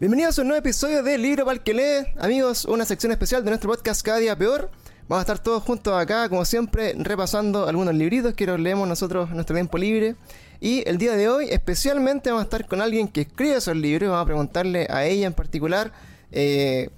Bienvenidos a un nuevo episodio de Libro para el que lee. Amigos, una sección especial de nuestro podcast Cada Día Peor. Vamos a estar todos juntos acá, como siempre, repasando algunos libritos que los leemos nosotros en nuestro tiempo libre. Y el día de hoy, especialmente, vamos a estar con alguien que escribe esos libros. Vamos a preguntarle a ella en particular eh,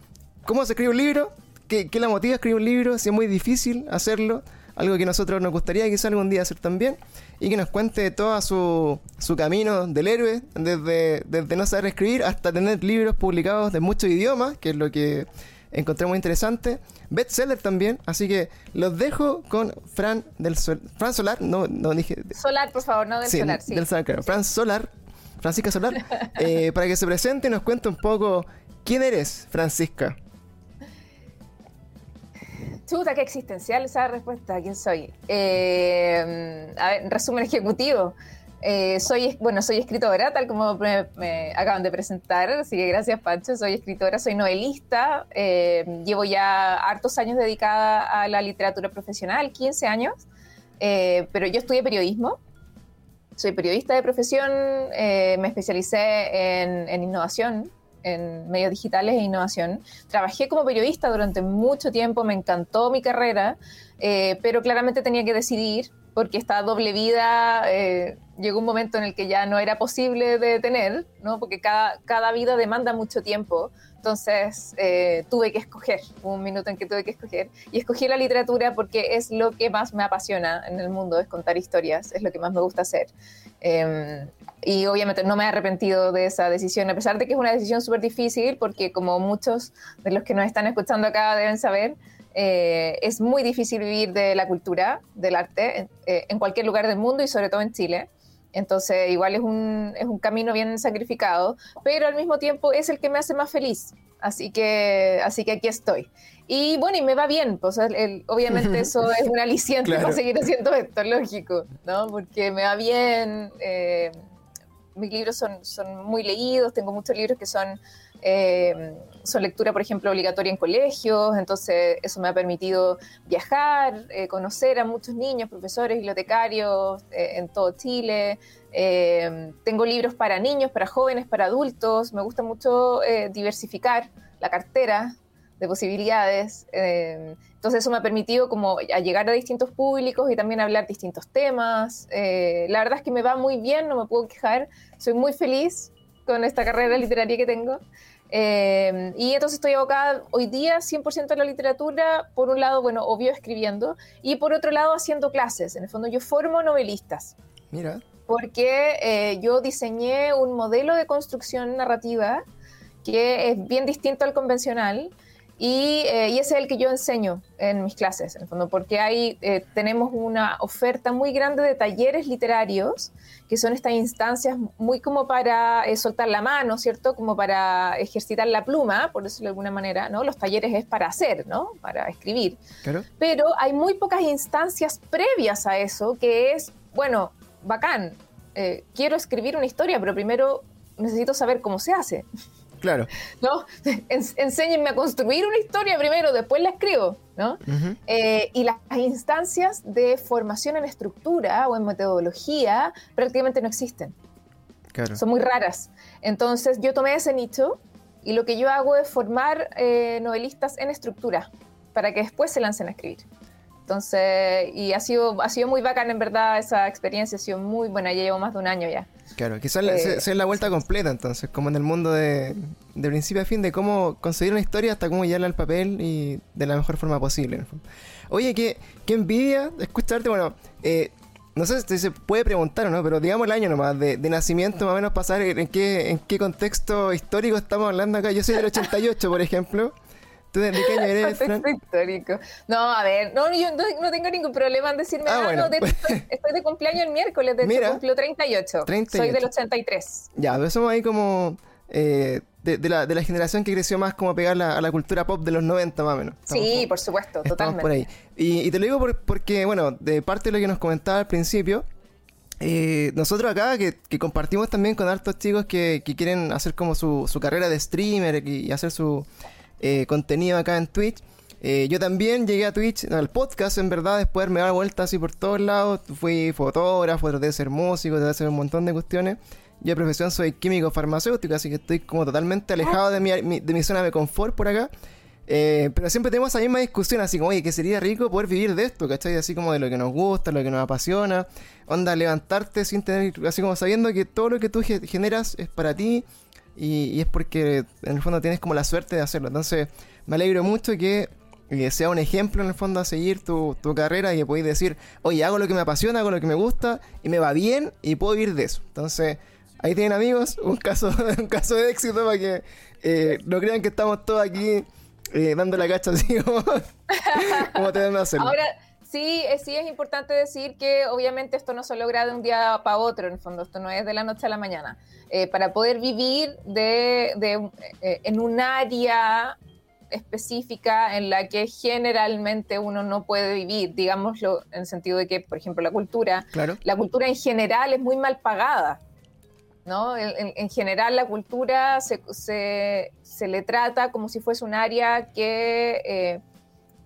cómo se escribe un libro, qué, la motiva a escribir un libro, si es muy difícil hacerlo, algo que nosotros nos gustaría quizá algún día hacer también, y que nos cuente todo su, su camino del héroe, desde, desde no saber escribir hasta tener libros publicados de muchos idiomas, que es lo que encontré muy interesante. Bestseller también, así que los dejo con Fran del Sol, Fran Solar, no, no dije. Solar, por favor, no del Sí, Solar, sí. del Solar, claro. Fran Solar, Francisca Solar, eh, para que se presente y nos cuente un poco quién eres, Francisca. Chuta, qué existencial esa respuesta. ¿Quién soy? Eh, a ver, en resumen ejecutivo. Eh, soy, bueno, soy escritora, tal como me, me acaban de presentar, así que gracias Pancho, soy escritora, soy novelista, eh, llevo ya hartos años dedicada a la literatura profesional, 15 años, eh, pero yo estudié periodismo, soy periodista de profesión, eh, me especialicé en, en innovación, en medios digitales e innovación. Trabajé como periodista durante mucho tiempo, me encantó mi carrera, eh, pero claramente tenía que decidir porque esta doble vida eh, llegó un momento en el que ya no era posible de tener, ¿no? porque cada, cada vida demanda mucho tiempo. Entonces eh, tuve que escoger, hubo un minuto en que tuve que escoger, y escogí la literatura porque es lo que más me apasiona en el mundo, es contar historias, es lo que más me gusta hacer. Eh, y obviamente no me he arrepentido de esa decisión, a pesar de que es una decisión súper difícil, porque como muchos de los que nos están escuchando acá deben saber, eh, es muy difícil vivir de la cultura, del arte, eh, en cualquier lugar del mundo y sobre todo en Chile. Entonces, igual es un, es un camino bien sacrificado, pero al mismo tiempo es el que me hace más feliz. Así que, así que aquí estoy. Y bueno, y me va bien, pues el- obviamente eso es un aliciente Claro. para seguir haciendo esto, lógico, ¿no? Porque me va bien, eh, mis libros son, son muy leídos, tengo muchos libros que son, eh, son lectura, por ejemplo, obligatoria en colegios, entonces eso me ha permitido viajar, eh, conocer a muchos niños, profesores, bibliotecarios eh, en todo Chile. Eh, tengo libros para niños, para jóvenes, para adultos. Me gusta mucho eh, diversificar la cartera de posibilidades. Eh, entonces eso me ha permitido como a llegar a distintos públicos y también hablar distintos temas. La verdad es que me va muy bien, no me puedo quejar. Soy muy feliz con esta carrera literaria que tengo. Eh, y entonces estoy abocada hoy día 100% a la literatura, por un lado, bueno, obvio escribiendo, y por otro lado haciendo clases. En el fondo yo formo novelistas Mira, porque eh, yo diseñé un modelo de construcción narrativa que es bien distinto al convencional y, eh, y ese es el que yo enseño en mis clases, en el fondo, porque hay, eh, tenemos una oferta muy grande de talleres literarios, que son estas instancias muy como para eh, soltar la mano, ¿cierto? Como para ejercitar la pluma, por decirlo de alguna manera, ¿no? Los talleres es para hacer, ¿no? Para escribir claro. pero hay muy pocas instancias previas a eso, que es, bueno, bacán, eh, quiero escribir una historia, pero primero necesito saber cómo se hace, Claro. ¿no? En- enséñenme a construir una historia primero, después la escribo, ¿no? Eh, y las instancias de formación en estructura o en metodología prácticamente no existen Claro. son muy raras. Entonces yo tomé ese nicho y lo que yo hago es formar eh, novelistas en estructura para que después se lancen a escribir. Entonces, y ha sido, ha sido muy bacán en verdad esa experiencia, ha sido muy buena, ya llevo más de un año ya. Claro, quizás Eh, se- sea la vuelta completa entonces, como en el mundo de, de principio a fin, de cómo conseguir una historia hasta cómo llevarla al papel y de la mejor forma posible. Oye, qué, qué envidia escucharte, bueno, eh, no sé si se puede preguntar o no, pero digamos el año nomás de, de nacimiento, más o menos pasar en qué, en qué contexto histórico estamos hablando acá. Yo soy del 88, por ejemplo. ¿Tú de, qué eres, histórico. No, a ver, no, yo no, no tengo ningún problema en decirme, Ah, ah, bueno. no, de estoy, estoy de cumpleaños el miércoles, de Mira. hecho cumplo 38. 38. Soy del 83. Ya, pero somos ahí como eh, de, de la, de la generación que creció más como pegar la- a la cultura pop de los 90 más o menos. Estamos Sí, como- por supuesto, Estamos totalmente. por ahí. Y, y te lo digo por- porque, bueno, de parte de lo que nos comentaba al principio, eh, nosotros acá que, que compartimos también con hartos chicos que, que quieren hacer como su, su carrera de streamer y, y hacer su eh, contenido acá en Twitch. eh, yo también llegué a Twitch, al podcast en verdad, después me dar vueltas así por todos lados. Fui fotógrafo, traté de ser músico, traté de hacer un montón de cuestiones. Yo de profesión soy químico farmacéutico, así que estoy como totalmente alejado de mi, de mi zona de confort por acá. Eh, pero siempre tenemos esa misma discusión, así como, oye, que sería rico poder vivir de esto, ¿cachai? Así como de lo que nos gusta, lo que nos apasiona. Onda, levantarte sin tener, así como sabiendo que todo lo que tú generas es para ti y, es porque en el fondo tienes como la suerte de hacerlo. Entonces, me alegro mucho que que sea un ejemplo en el fondo a seguir tu, tu carrera y que podáis decir, oye, hago lo que me apasiona, hago lo que me gusta y me va bien y puedo vivir de eso. Entonces, ahí tienen amigos, un caso, un caso de éxito para que eh, no crean que estamos todos aquí eh, dando la cacha así como, como tenemos que hacerlo. Sí, eh, sí es importante decir que obviamente esto no se logra de un día para otro, en el fondo, esto no es de la noche a la mañana. Eh, para poder vivir de, de en un área específica en la que generalmente uno no puede vivir, digámoslo en el sentido de que, por ejemplo, la cultura, la cultura en general es muy mal pagada. ¿no? En, general la cultura se, se, le trata como si fuese un área que, eh,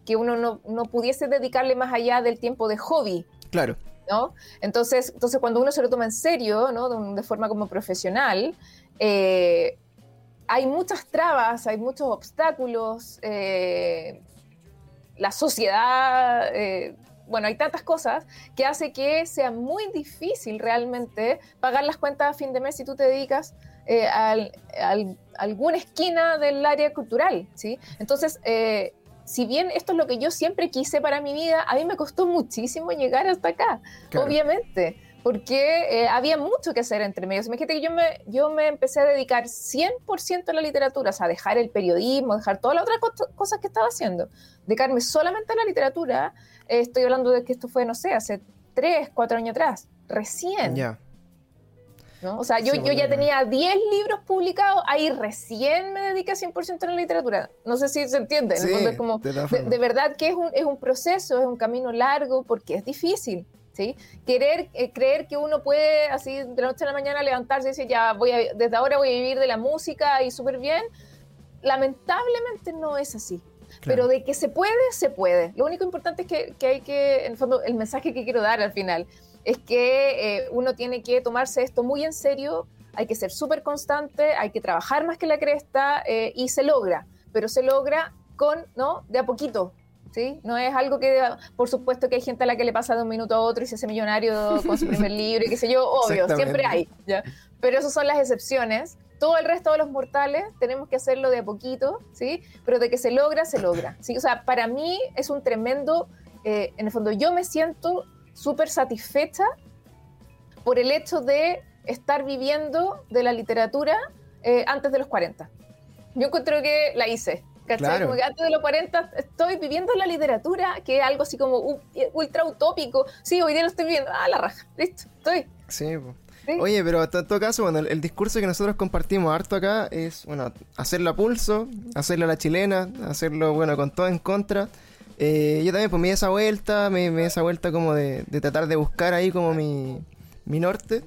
que uno no, no, pudiese dedicarle más allá del tiempo de hobby. Claro. ¿no? Entonces, entonces cuando uno se lo toma en serio, ¿no? de, forma como profesional, eh, hay muchas trabas, hay muchos obstáculos, eh, la sociedad, eh, bueno, hay tantas cosas que hace que sea muy difícil realmente pagar las cuentas a fin de mes si tú te dedicas eh, a, alguna esquina del área cultural, ¿sí? Entonces, si bien esto es lo que yo siempre quise para mi vida, a mí me costó muchísimo llegar hasta acá, obviamente porque eh, había mucho que hacer entre medios. Imagínate que yo me, yo me empecé a dedicar 100% a la literatura, o sea, dejar el periodismo, dejar todas las otras cosas que estaba haciendo, dedicarme solamente a la literatura. Eh, estoy hablando de que esto fue, no sé, hace 3, 4 años atrás, recién. Ya. O sea, yo, yo ya tenía 10 libros publicados, ahí recién me dediqué 100% a la literatura. No sé si se entiende. como, de, verdad que es un, es un proceso, es un camino largo, porque es difícil. Querer, eh, creer que uno puede así de la noche a la mañana levantarse y decir, ya voy a, desde ahora voy a vivir de la música y súper bien, lamentablemente no es así. Pero de que se puede, se puede. Lo único importante es que, que, hay que, en el fondo, el mensaje que quiero dar al final es que eh, uno tiene que tomarse esto muy en serio, hay que ser súper constante, hay que trabajar más que la cresta eh, y se logra, pero se logra con, ¿no? De a poquito, ¿sí? No es algo que, por supuesto que hay gente a la que le pasa de un minuto a otro y se hace millonario con su primer libro y qué sé yo, obvio, siempre hay, ¿ya? Pero esas son las excepciones. Todo el resto de los mortales tenemos que hacerlo de a poquito, ¿sí? Pero de que se logra, se logra, ¿sí? O sea, para mí es un tremendo, eh, en el fondo yo me siento súper satisfecha por el hecho de estar viviendo de la literatura eh, antes de los 40. Yo encuentro que la hice, ¿Cachai? Como que antes de los 40 estoy viviendo la literatura, que es algo así como ultra utópico. Sí, hoy día lo estoy viendo. Ah, la raja. Listo, estoy. Sí, Oye, pero en todo caso, bueno, el, discurso que nosotros compartimos harto acá es, bueno, hacerlo a pulso, hacerlo a la chilena, hacerlo, bueno, con todo en contra. Eh, yo también, pues, me di esa vuelta, me, di esa vuelta como de, de, tratar de buscar ahí como mi, mi norte.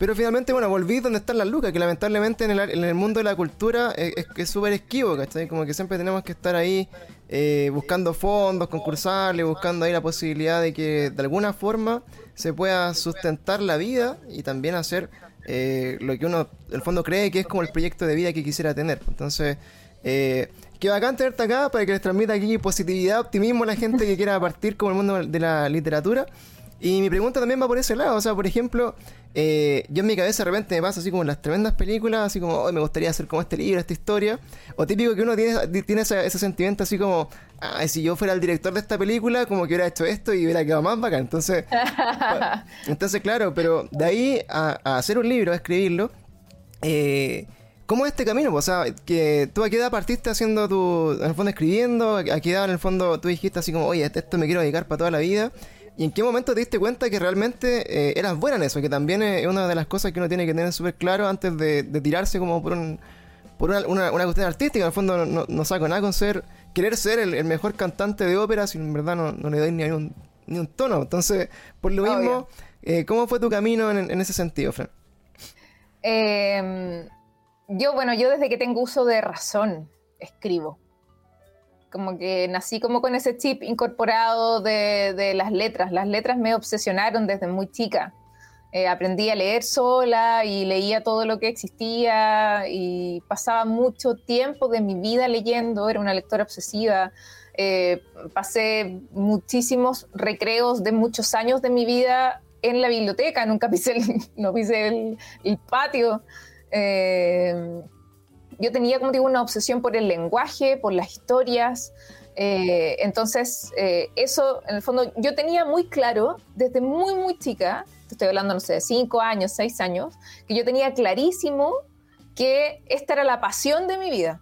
Pero finalmente, bueno, volví donde están las lucas, que lamentablemente en el, en el mundo de la cultura es súper esquivo, ¿cachai? Como que siempre tenemos que estar ahí eh, buscando fondos, concursarle, buscando ahí la posibilidad de que de alguna forma se pueda sustentar la vida y también hacer eh, lo que uno, el fondo, cree que es como el proyecto de vida que quisiera tener. Entonces, qué bacán tenerte acá para que les transmita aquí positividad, optimismo a la gente que quiera partir como el mundo de la literatura. Y mi pregunta también va por ese lado. O sea, por ejemplo, eh, yo en mi cabeza de repente me pasa así como las tremendas películas, así como, hoy me gustaría hacer como este libro, esta historia. O típico que uno tiene, tiene ese, ese sentimiento así como, ah, si yo fuera el director de esta película, como que hubiera hecho esto y hubiera quedado más bacán. Entonces, entonces claro, pero de ahí a, hacer un libro, a escribirlo, eh, ¿Cómo es este camino? O sea, que tú a qué edad partiste haciendo tu, en el fondo escribiendo, a qué edad en el fondo tú dijiste así como, oye, esto me quiero dedicar para toda la vida, ¿Y en qué momento te diste cuenta que realmente eh, eras buena en eso? Que también es una de las cosas que uno tiene que tener súper claro antes de, tirarse como por, un, por una, una, cuestión artística. En el fondo no, no, saco nada con ser, querer ser el, mejor cantante de ópera si en verdad no, le doy ni un, ni un tono. Entonces, por lo mismo, eh, ¿cómo fue tu camino en, en ese sentido, Fran? Em, yo, bueno, yo desde que tengo uso de razón escribo como que nací como con ese chip incorporado de, las letras. Las letras me obsesionaron desde muy chica. Eh, aprendí a leer sola y leía todo lo que existía y pasaba mucho tiempo de mi vida leyendo, era una lectora obsesiva. Eh, pasé muchísimos recreos de muchos años de mi vida en la biblioteca, nunca pisé el, no pisé el, patio. Eh, yo tenía, como digo, una obsesión por el lenguaje, por las historias. entonces, eso, en el fondo, yo tenía muy claro desde muy, muy chica estoy hablando, no sé, de cinco años, seis años, que yo tenía clarísimo que esta era la pasión de mi vida.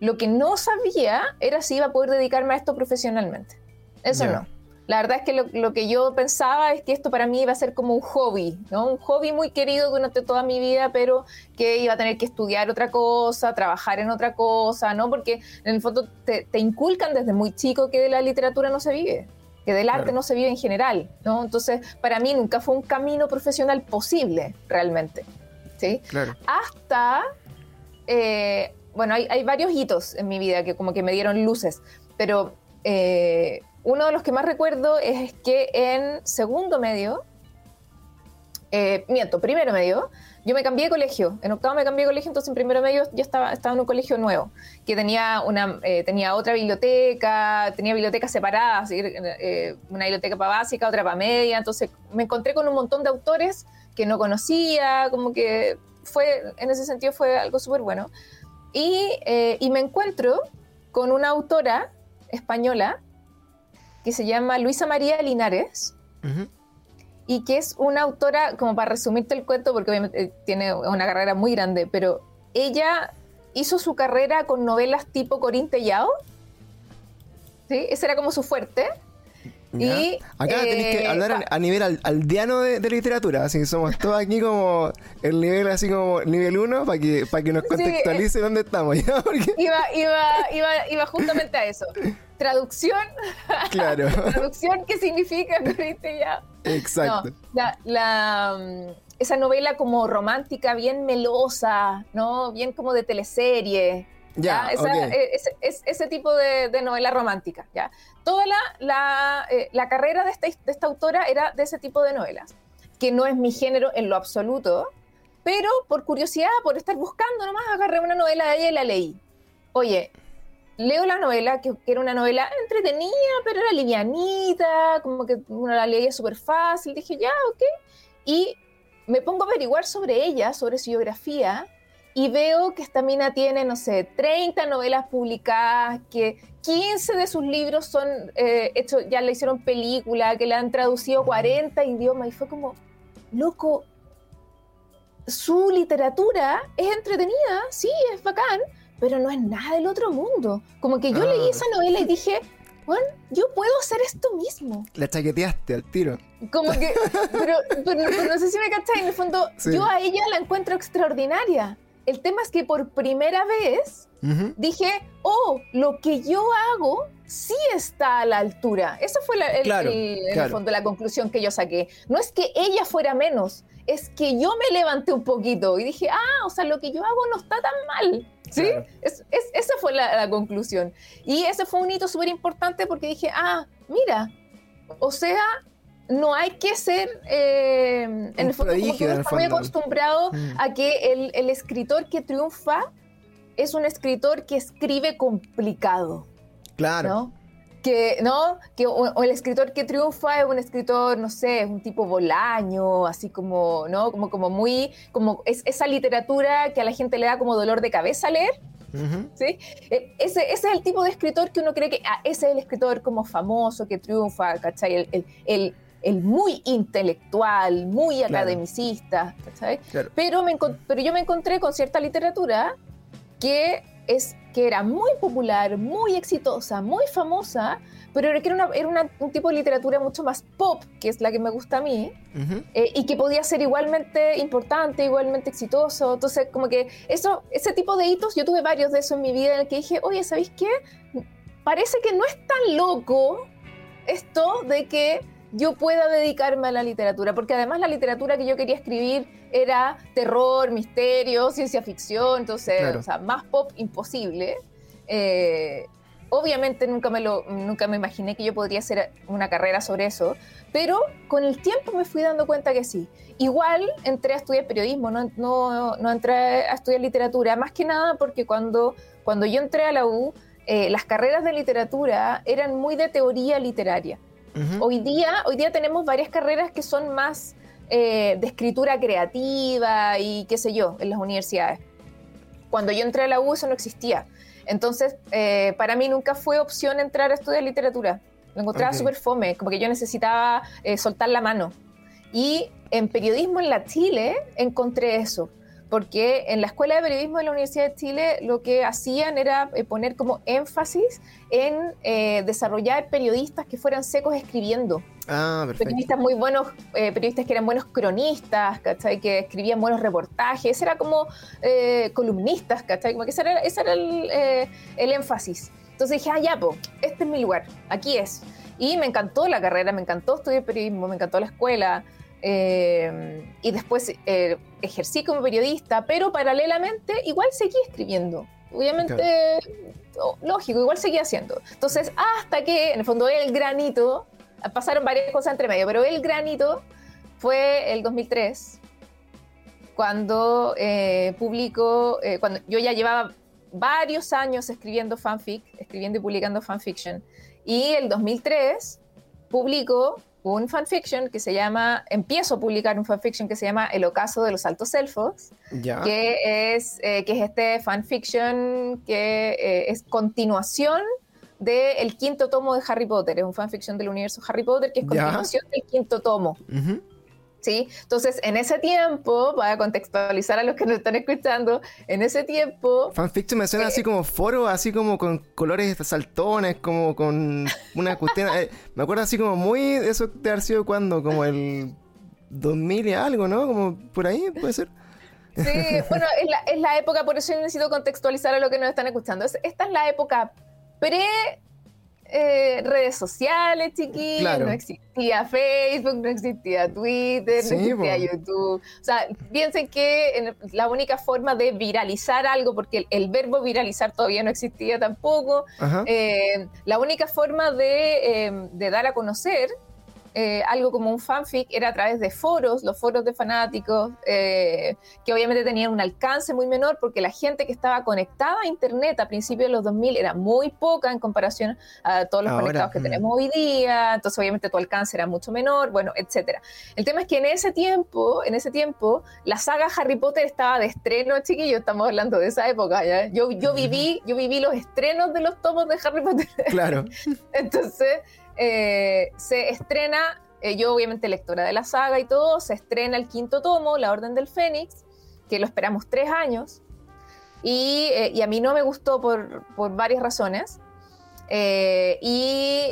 Lo que no sabía era si iba a poder dedicarme a esto profesionalmente. Eso no. La verdad es que lo, que yo pensaba es que esto para mí iba a ser como un hobby, ¿no? Un hobby muy querido durante toda mi vida, pero que iba a tener que estudiar otra cosa, trabajar en otra cosa, ¿no? Porque en el fondo te, te inculcan desde muy chico que de la literatura no se vive que del arte no se vive en general, ¿no? Entonces, para mí nunca fue un camino profesional posible, realmente, ¿sí? Hasta, eh, bueno, hay, varios hitos en mi vida que como que me dieron luces, pero eh, uno de los que más recuerdo es que en segundo medio, eh, miento, primero medio, yo me cambié de colegio. En octavo me cambié de colegio, entonces en primero medio yo estaba, estaba en un colegio nuevo, que tenía, una, eh, tenía otra biblioteca, tenía bibliotecas separadas, eh, una biblioteca para básica, otra para media. Entonces me encontré con un montón de autores que no conocía, como que fue, en ese sentido fue algo súper bueno. Y, eh, y me encuentro con una autora española que se llama Luisa María Linares y que es una autora, como para resumirte el cuento, porque obviamente eh, tiene una carrera muy grande, pero ella hizo su carrera con novelas tipo Corín Tellado. ¿Sí? Ese era como su fuerte. Y, Acá tenéis que eh, hablar a, nivel aldeano de, literatura, así que somos todos aquí como el nivel así como nivel 1 para que, para que nos contextualice dónde estamos. ¿ya? Iba, iba, iba, iba justamente a eso. Traducción. Claro. Traducción, ¿qué significa? Exacto. la, mm, esa novela como romántica, bien melosa, ¿no? Bien como de teleserie. Ya, e, ese, tipo de, novela romántica, ¿ya? Toda la, eh, la, carrera de esta, de esta autora era de ese tipo de novelas, que no es mi género en lo absoluto, pero por curiosidad, por estar buscando nomás, agarré una novela de ella y la leí. Oye, leo la novela, que, era una novela entretenida, pero era livianita, como que uno la leía súper fácil. Dije, ya, ok. Y me pongo a averiguar sobre ella, sobre su biografía, y veo que esta mina tiene, no sé, 30 novelas publicadas, que 15 de sus libros son eh, hechos, ya le hicieron película, que le han traducido 40 idiomas, y fue como, loco, su literatura es entretenida, sí, es bacán, pero no es nada del otro mundo. Como que yo leí esa novela y dije, bueno, yo puedo hacer esto mismo. La chaqueteaste al tiro. Como que, pero, no sé si me cacháis, en el fondo, yo a ella la encuentro extraordinaria. El tema es que por primera vez dije, oh, lo que yo hago sí está a la altura. Esa fue la, en el fondo la conclusión que yo saqué. No es que ella fuera menos, es que yo me levanté un poquito y dije, ah, o sea, lo que yo hago no está tan mal. ¿Sí? Es, esa fue la, conclusión. Y ese fue un hito súper importante porque dije, ah, mira, o sea, no hay que ser, eh, en el fondo, como muy acostumbrado mm. a que el, el, escritor que triunfa es un escritor que escribe complicado. Claro. ¿no? que, ¿no? Que o, el escritor que triunfa es un escritor, no sé, es un tipo bolaño, así como, ¿no? Como, como muy, como es, esa literatura que a la gente le da como dolor de cabeza leer. ¿Sí? E, ese, ese, es el tipo de escritor que uno cree que ah, ese es el escritor como famoso que triunfa, ¿cachai? El, el, el, muy intelectual, muy academicista, ¿cachai? Pero, me, pero yo me encontré con cierta literatura que es que era muy popular, muy exitosa, muy famosa, pero era, una, era un tipo de literatura mucho más pop, que es la que me gusta a mí, eh, y que podía ser igualmente importante, igualmente exitoso. Entonces, como que eso, ese tipo de hitos, yo tuve varios de eso en mi vida en el que dije, oye, ¿sabéis qué? Parece que no es tan loco esto de que yo pueda dedicarme a la literatura, porque además la literatura que yo quería escribir era terror, misterio, ciencia ficción, entonces, o sea, más pop imposible. Eh, obviamente nunca me, lo, nunca me imaginé que yo podría hacer una carrera sobre eso, pero con el tiempo me fui dando cuenta que sí. Igual entré a estudiar periodismo, no, no, no entré a estudiar literatura, más que nada porque cuando, cuando yo entré a la U, eh, las carreras de literatura eran muy de teoría literaria. Hoy, día, hoy día tenemos varias carreras que son más eh, de escritura creativa y qué sé yo, en las universidades. Cuando yo entré a la U eso no existía. Entonces, eh, para mí nunca fue opción entrar a estudiar literatura. Lo encontraba súper fome, como que yo necesitaba soltar la mano. Y en periodismo en la Chile encontré eso porque en la Escuela de Periodismo de la Universidad de Chile lo que hacían era eh, poner como énfasis en eh, desarrollar periodistas que fueran secos escribiendo. Ah, perfecto. Periodistas muy buenos, eh, periodistas que eran buenos cronistas, ¿cachai? Que escribían buenos reportajes, ese era como columnistas, ¿cachai? Como que ese era, ese era el, el, énfasis. Entonces dije, ah, ya, po, este es mi lugar, aquí es. Y me encantó la carrera, me encantó estudiar periodismo, me encantó la escuela. Eh, y después eh, ejercí como periodista, pero paralelamente igual seguí escribiendo. Obviamente, lógico, igual seguí haciendo. Entonces, hasta que, en el fondo, el granito, pasaron varias cosas entre medio, pero el granito fue el 2003, cuando eh, publicó, cuando yo ya llevaba varios años escribiendo fanfic, escribiendo y publicando fanfiction, y el 2003 publicó un fanfiction que se llama, empiezo a publicar un fanfiction que se llama El ocaso de los altos elfos, que es eh, que es este fanfiction que eh, es continuación del quinto tomo de Harry Potter, es un fanfiction del universo Harry Potter que es continuación del quinto tomo. ¿Sí? Entonces, en ese tiempo, para contextualizar a los que nos están escuchando, en ese tiempo... Fanfiction me suena así eh, como foro, así como con colores saltones, como con una cuestión... Eh, me acuerdo así como muy... Eso de haber sido cuando, como el 2000 y algo, ¿no? Como por ahí, puede ser. Sí, bueno, es la, es la época, por eso necesito contextualizar a los que nos están escuchando. esta es la época pre eh, redes sociales, chiquillos, no existía Facebook, no existía Twitter, no existía YouTube. O sea, piensen que la única forma de viralizar algo, porque el, verbo viralizar todavía no existía tampoco, eh, la única forma de, eh, de dar a conocer eh, algo como un fanfic era a través de foros, los foros de fanáticos, eh, que obviamente tenían un alcance muy menor porque la gente que estaba conectada a Internet a principios de los 2000 era muy poca en comparación a todos los conectados que mm. tenemos hoy día, entonces obviamente tu alcance era mucho menor, bueno, etcétera. El tema es que en ese tiempo, en ese tiempo, la saga Harry Potter estaba de estreno, chiquillos, estamos hablando de esa época, ¿ya? Yo, yo, viví, yo viví los estrenos de los tomos de Harry Potter. Claro. entonces... Eh, se estrena, eh, yo obviamente lectora de la saga y todo, se estrena el quinto tomo, La Orden del Fénix, que lo esperamos tres años, y, eh, a mí no me gustó por, varias razones. y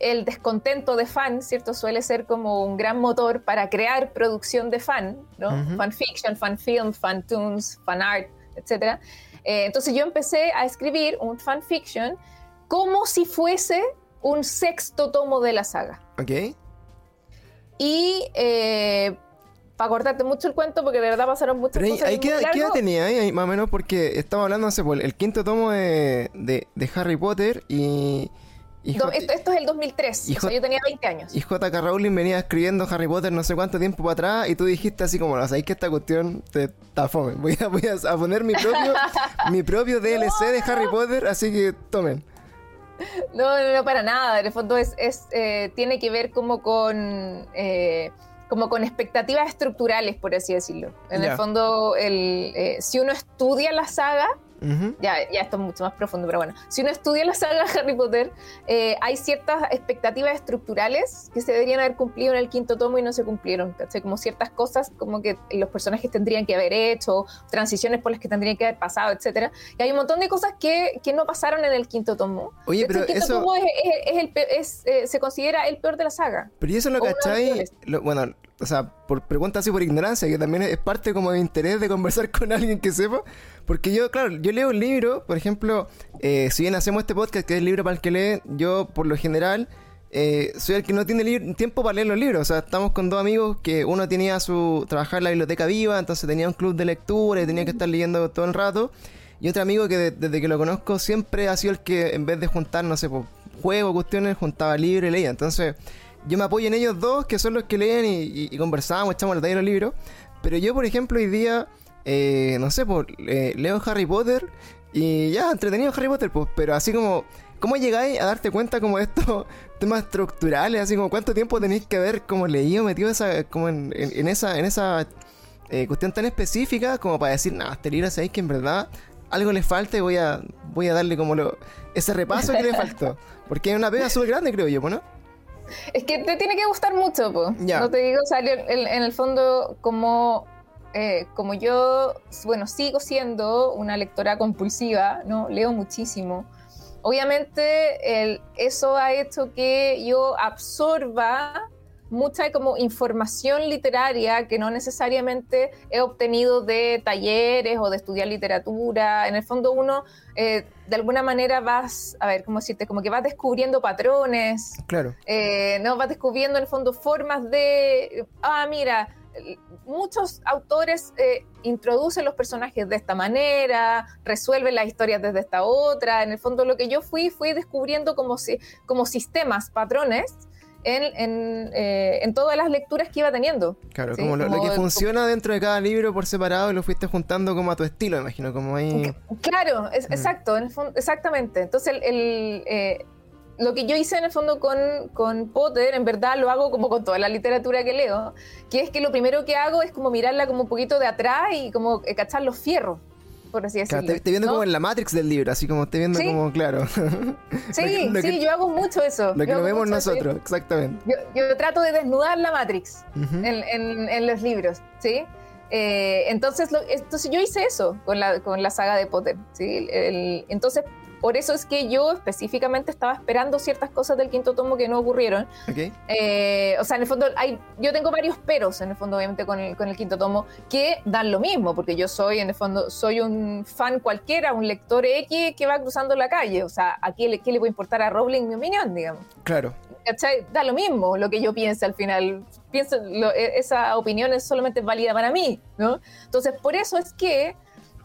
el descontento de fan, ¿cierto? Suele ser como un gran motor para crear producción de fan, ¿no? Fan fiction, fan film, fan tunes, fan art, etc. entonces yo empecé a escribir un fan fiction como si fuese un sexto tomo de la saga. Ok. Y eh, para cortarte mucho el cuento, porque de verdad pasaron muchas Pero cosas. Ahí, ¿qué, edad tenía ahí, más o menos? Porque estaba hablando, hace el quinto tomo de, de, Harry Potter y... esto, es el 2003, o sea, yo tenía 20 años. Y J.K. Rowling venía escribiendo Harry Potter no sé cuánto tiempo para atrás y tú dijiste así como, ¿sabéis que esta cuestión te está fome? Voy a, voy a poner mi propio, mi propio DLC de Harry Potter, así que tomen. No, no, no, para nada. En el fondo es, eh, tiene que ver como con, eh, como con expectativas estructurales, por así decirlo. En el fondo, el, eh, si uno estudia la saga, ya, ya esto es mucho más profundo, pero bueno. Si uno estudia la saga Harry Potter, eh, hay ciertas expectativas estructurales que se deberían haber cumplido en el quinto tomo y no se cumplieron. ¿cachai? Como ciertas cosas como que los personajes tendrían que haber hecho, transiciones por las que tendrían que haber pasado, etcétera. Y hay un montón de cosas que, que no pasaron en el quinto tomo. Oye, pero el quinto tomo es, el, es, eh, se considera el peor de la saga. Pero ¿y eso lo cachai? bueno, o sea, por preguntas así por ignorancia, que también es parte como de interés de conversar con alguien que sepa. Porque yo, claro, yo leo un libro, por ejemplo, eh, si bien hacemos este podcast que es libro para el que lee, yo por lo general eh, soy el que no tiene tiempo para leer los libros. O sea, estamos con dos amigos que uno tenía su trabajar en la biblioteca viva, entonces tenía un club de lectura y tenía que estar leyendo todo el rato. Y otro amigo que desde que lo conozco siempre ha sido el que en vez de juntar, no sé, pues, juegos, cuestiones, juntaba libros y leía. Entonces, yo me apoyo en ellos dos, que son los que leen y, y, conversamos, echamos el detalle de los libros. Pero yo, por ejemplo, hoy día, eh, no sé, pues, leo Harry Potter y ya, entretenido Harry Potter, pues, pero así como, ¿cómo llegáis a darte cuenta como estos temas estructurales? Así como, ¿cuánto tiempo tenéis que haber como leído, metido esa, como en, esa, en esa eh, cuestión tan específica como para decir, no, este libro sabéis que en verdad algo le falta y voy a, voy a darle como lo, ese repaso que le faltó? Porque es una pega súper grande, creo yo, ¿no? Es que te tiene que gustar mucho, pues. No te digo, o en, el fondo, como, eh, como yo, bueno, sigo siendo una lectora compulsiva, ¿no? Leo muchísimo. Obviamente, el, eso ha hecho que yo absorba mucha como información literaria que no necesariamente he obtenido de talleres o de estudiar literatura. En el fondo uno eh, de alguna manera vas, a ver, ¿cómo decirte? Como que vas descubriendo patrones. Claro. Eh, ¿no? Vas descubriendo en el fondo formas de, ah, mira, muchos autores eh, introducen los personajes de esta manera, resuelven las historias desde esta otra. En el fondo lo que yo fui, fui descubriendo como, si, como sistemas, patrones en, eh, en, todas las lecturas que iba teniendo. Claro, como, lo, que funciona dentro de cada libro por separado y lo fuiste juntando como a tu estilo, imagino, como ahí... Claro, es, exacto, exactamente. Entonces, el, eh, lo que yo hice en el fondo con, con, Potter, en verdad lo hago como con toda la literatura que leo, que es que lo primero que hago es como mirarla como un poquito de atrás y como eh, cachar los fierros por así decirlo. te, viendo como en la Matrix del libro, así como te viendo como, claro. Sí, sí, yo hago mucho eso. Lo que lo vemos nosotros, exactamente. Yo, trato de desnudar la Matrix en, los libros, ¿sí? Eh, entonces, entonces yo hice eso con la, con la saga de Potter, ¿sí? entonces por eso es que yo específicamente estaba esperando ciertas cosas del quinto tomo que no ocurrieron. Eh, o sea, en el fondo, hay, yo tengo varios peros, en el fondo, obviamente, con el, con el quinto tomo, que dan lo mismo, porque yo soy, en el fondo, soy un fan cualquiera, un lector X que va cruzando la calle. O sea, ¿a qué le, qué le puede importar a Rowling mi opinión, digamos? Claro. ¿Cachai? Da lo mismo lo que yo piense al final. Pienso, e, esa opinión es solamente válida para mí, ¿no? Entonces, por eso es que,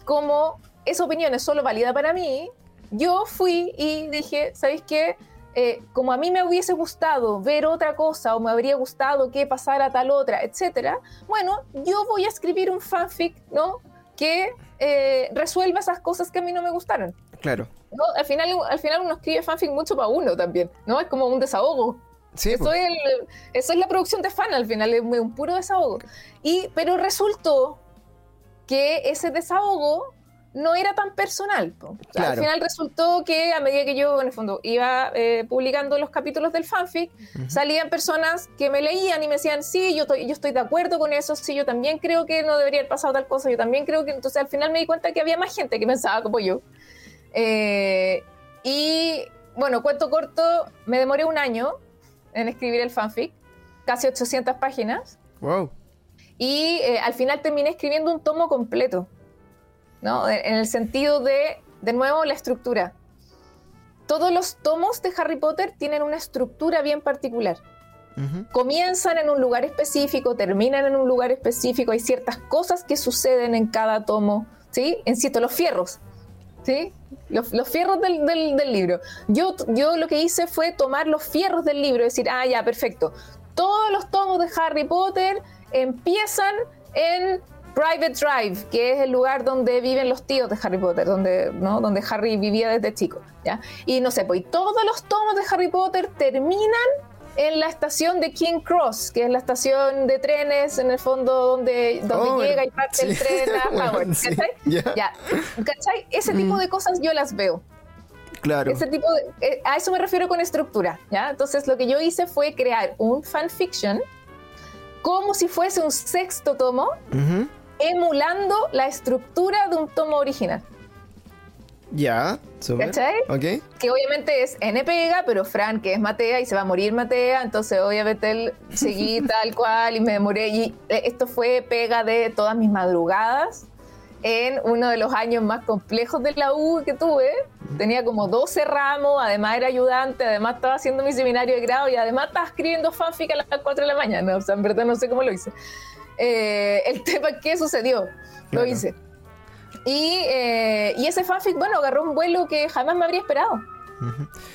como esa opinión es solo válida para mí, yo fui y dije, ¿sabéis qué? Eh, como a mí me hubiese gustado ver otra cosa o me habría gustado que pasara tal otra, etcétera, bueno, yo voy a escribir un fanfic, ¿no? Que eh, resuelva esas cosas que a mí no me gustaron. Claro. ¿No? Al, final, al final uno escribe fanfic mucho para uno también, ¿no? Es como un desahogo. Sí, eso, es eso es la producción de fan al final, es un puro desahogo. Y, pero resultó que ese desahogo no era tan personal. Al final resultó que a medida que yo, en el fondo, iba eh, publicando los capítulos del fanfic, salían personas que me leían y me decían, sí, yo estoy, yo estoy de acuerdo con eso, sí, yo también creo que no debería haber pasado tal cosa, yo también creo que... Entonces al final me di cuenta que había más gente que pensaba como yo. Eh, y bueno, cuento corto, me demoré un año en escribir el fanfic, casi 800 páginas. Wow. Y eh, al final terminé escribiendo un tomo completo. ¿No? En el sentido de, de nuevo, la estructura. Todos los tomos de Harry Potter tienen una estructura bien particular. Comienzan en un lugar específico, terminan en un lugar específico, hay ciertas cosas que suceden en cada tomo, ¿sí? En cierto, los fierros, ¿sí? Los, fierros del, del, libro. Yo, yo lo que hice fue tomar los fierros del libro decir, ah, ya, perfecto. Todos los tomos de Harry Potter empiezan en Private Drive, que es el lugar donde viven los tíos de Harry Potter, donde, ¿no? donde Harry vivía desde chico. ¿ya? Y no sé, pues todos los tomos de Harry Potter terminan en la estación de King Cross, que es la estación de trenes en el fondo donde, donde oh, llega y parte el tren a Howard. ¿Cachai? Ya. ¿Cachai? Ese tipo mm. de cosas yo las veo. Claro. Ese tipo eh, a eso me refiero con estructura, ¿ya? Entonces lo que yo hice fue crear un fanfiction como si fuese un sexto tomo, emulando la estructura de un tomo original. Ya, ¿Cachai? Ok. Que obviamente es N pega, pero Fran, que es Matea y se va a morir Matea, entonces obviamente él seguí tal cual y me demoré. Y eh, esto fue pega de todas mis madrugadas en uno de los años más complejos de la U que tuve. Tenía como 12 ramos, además era ayudante, además estaba haciendo mi seminario de grado y además estaba escribiendo fanfic a las 4 de la mañana. O sea, en verdad no sé cómo lo hice. Eh, el tema que sucedió, lo hice. Y, eh, y ese fanfic, bueno, agarró un vuelo que jamás me habría esperado.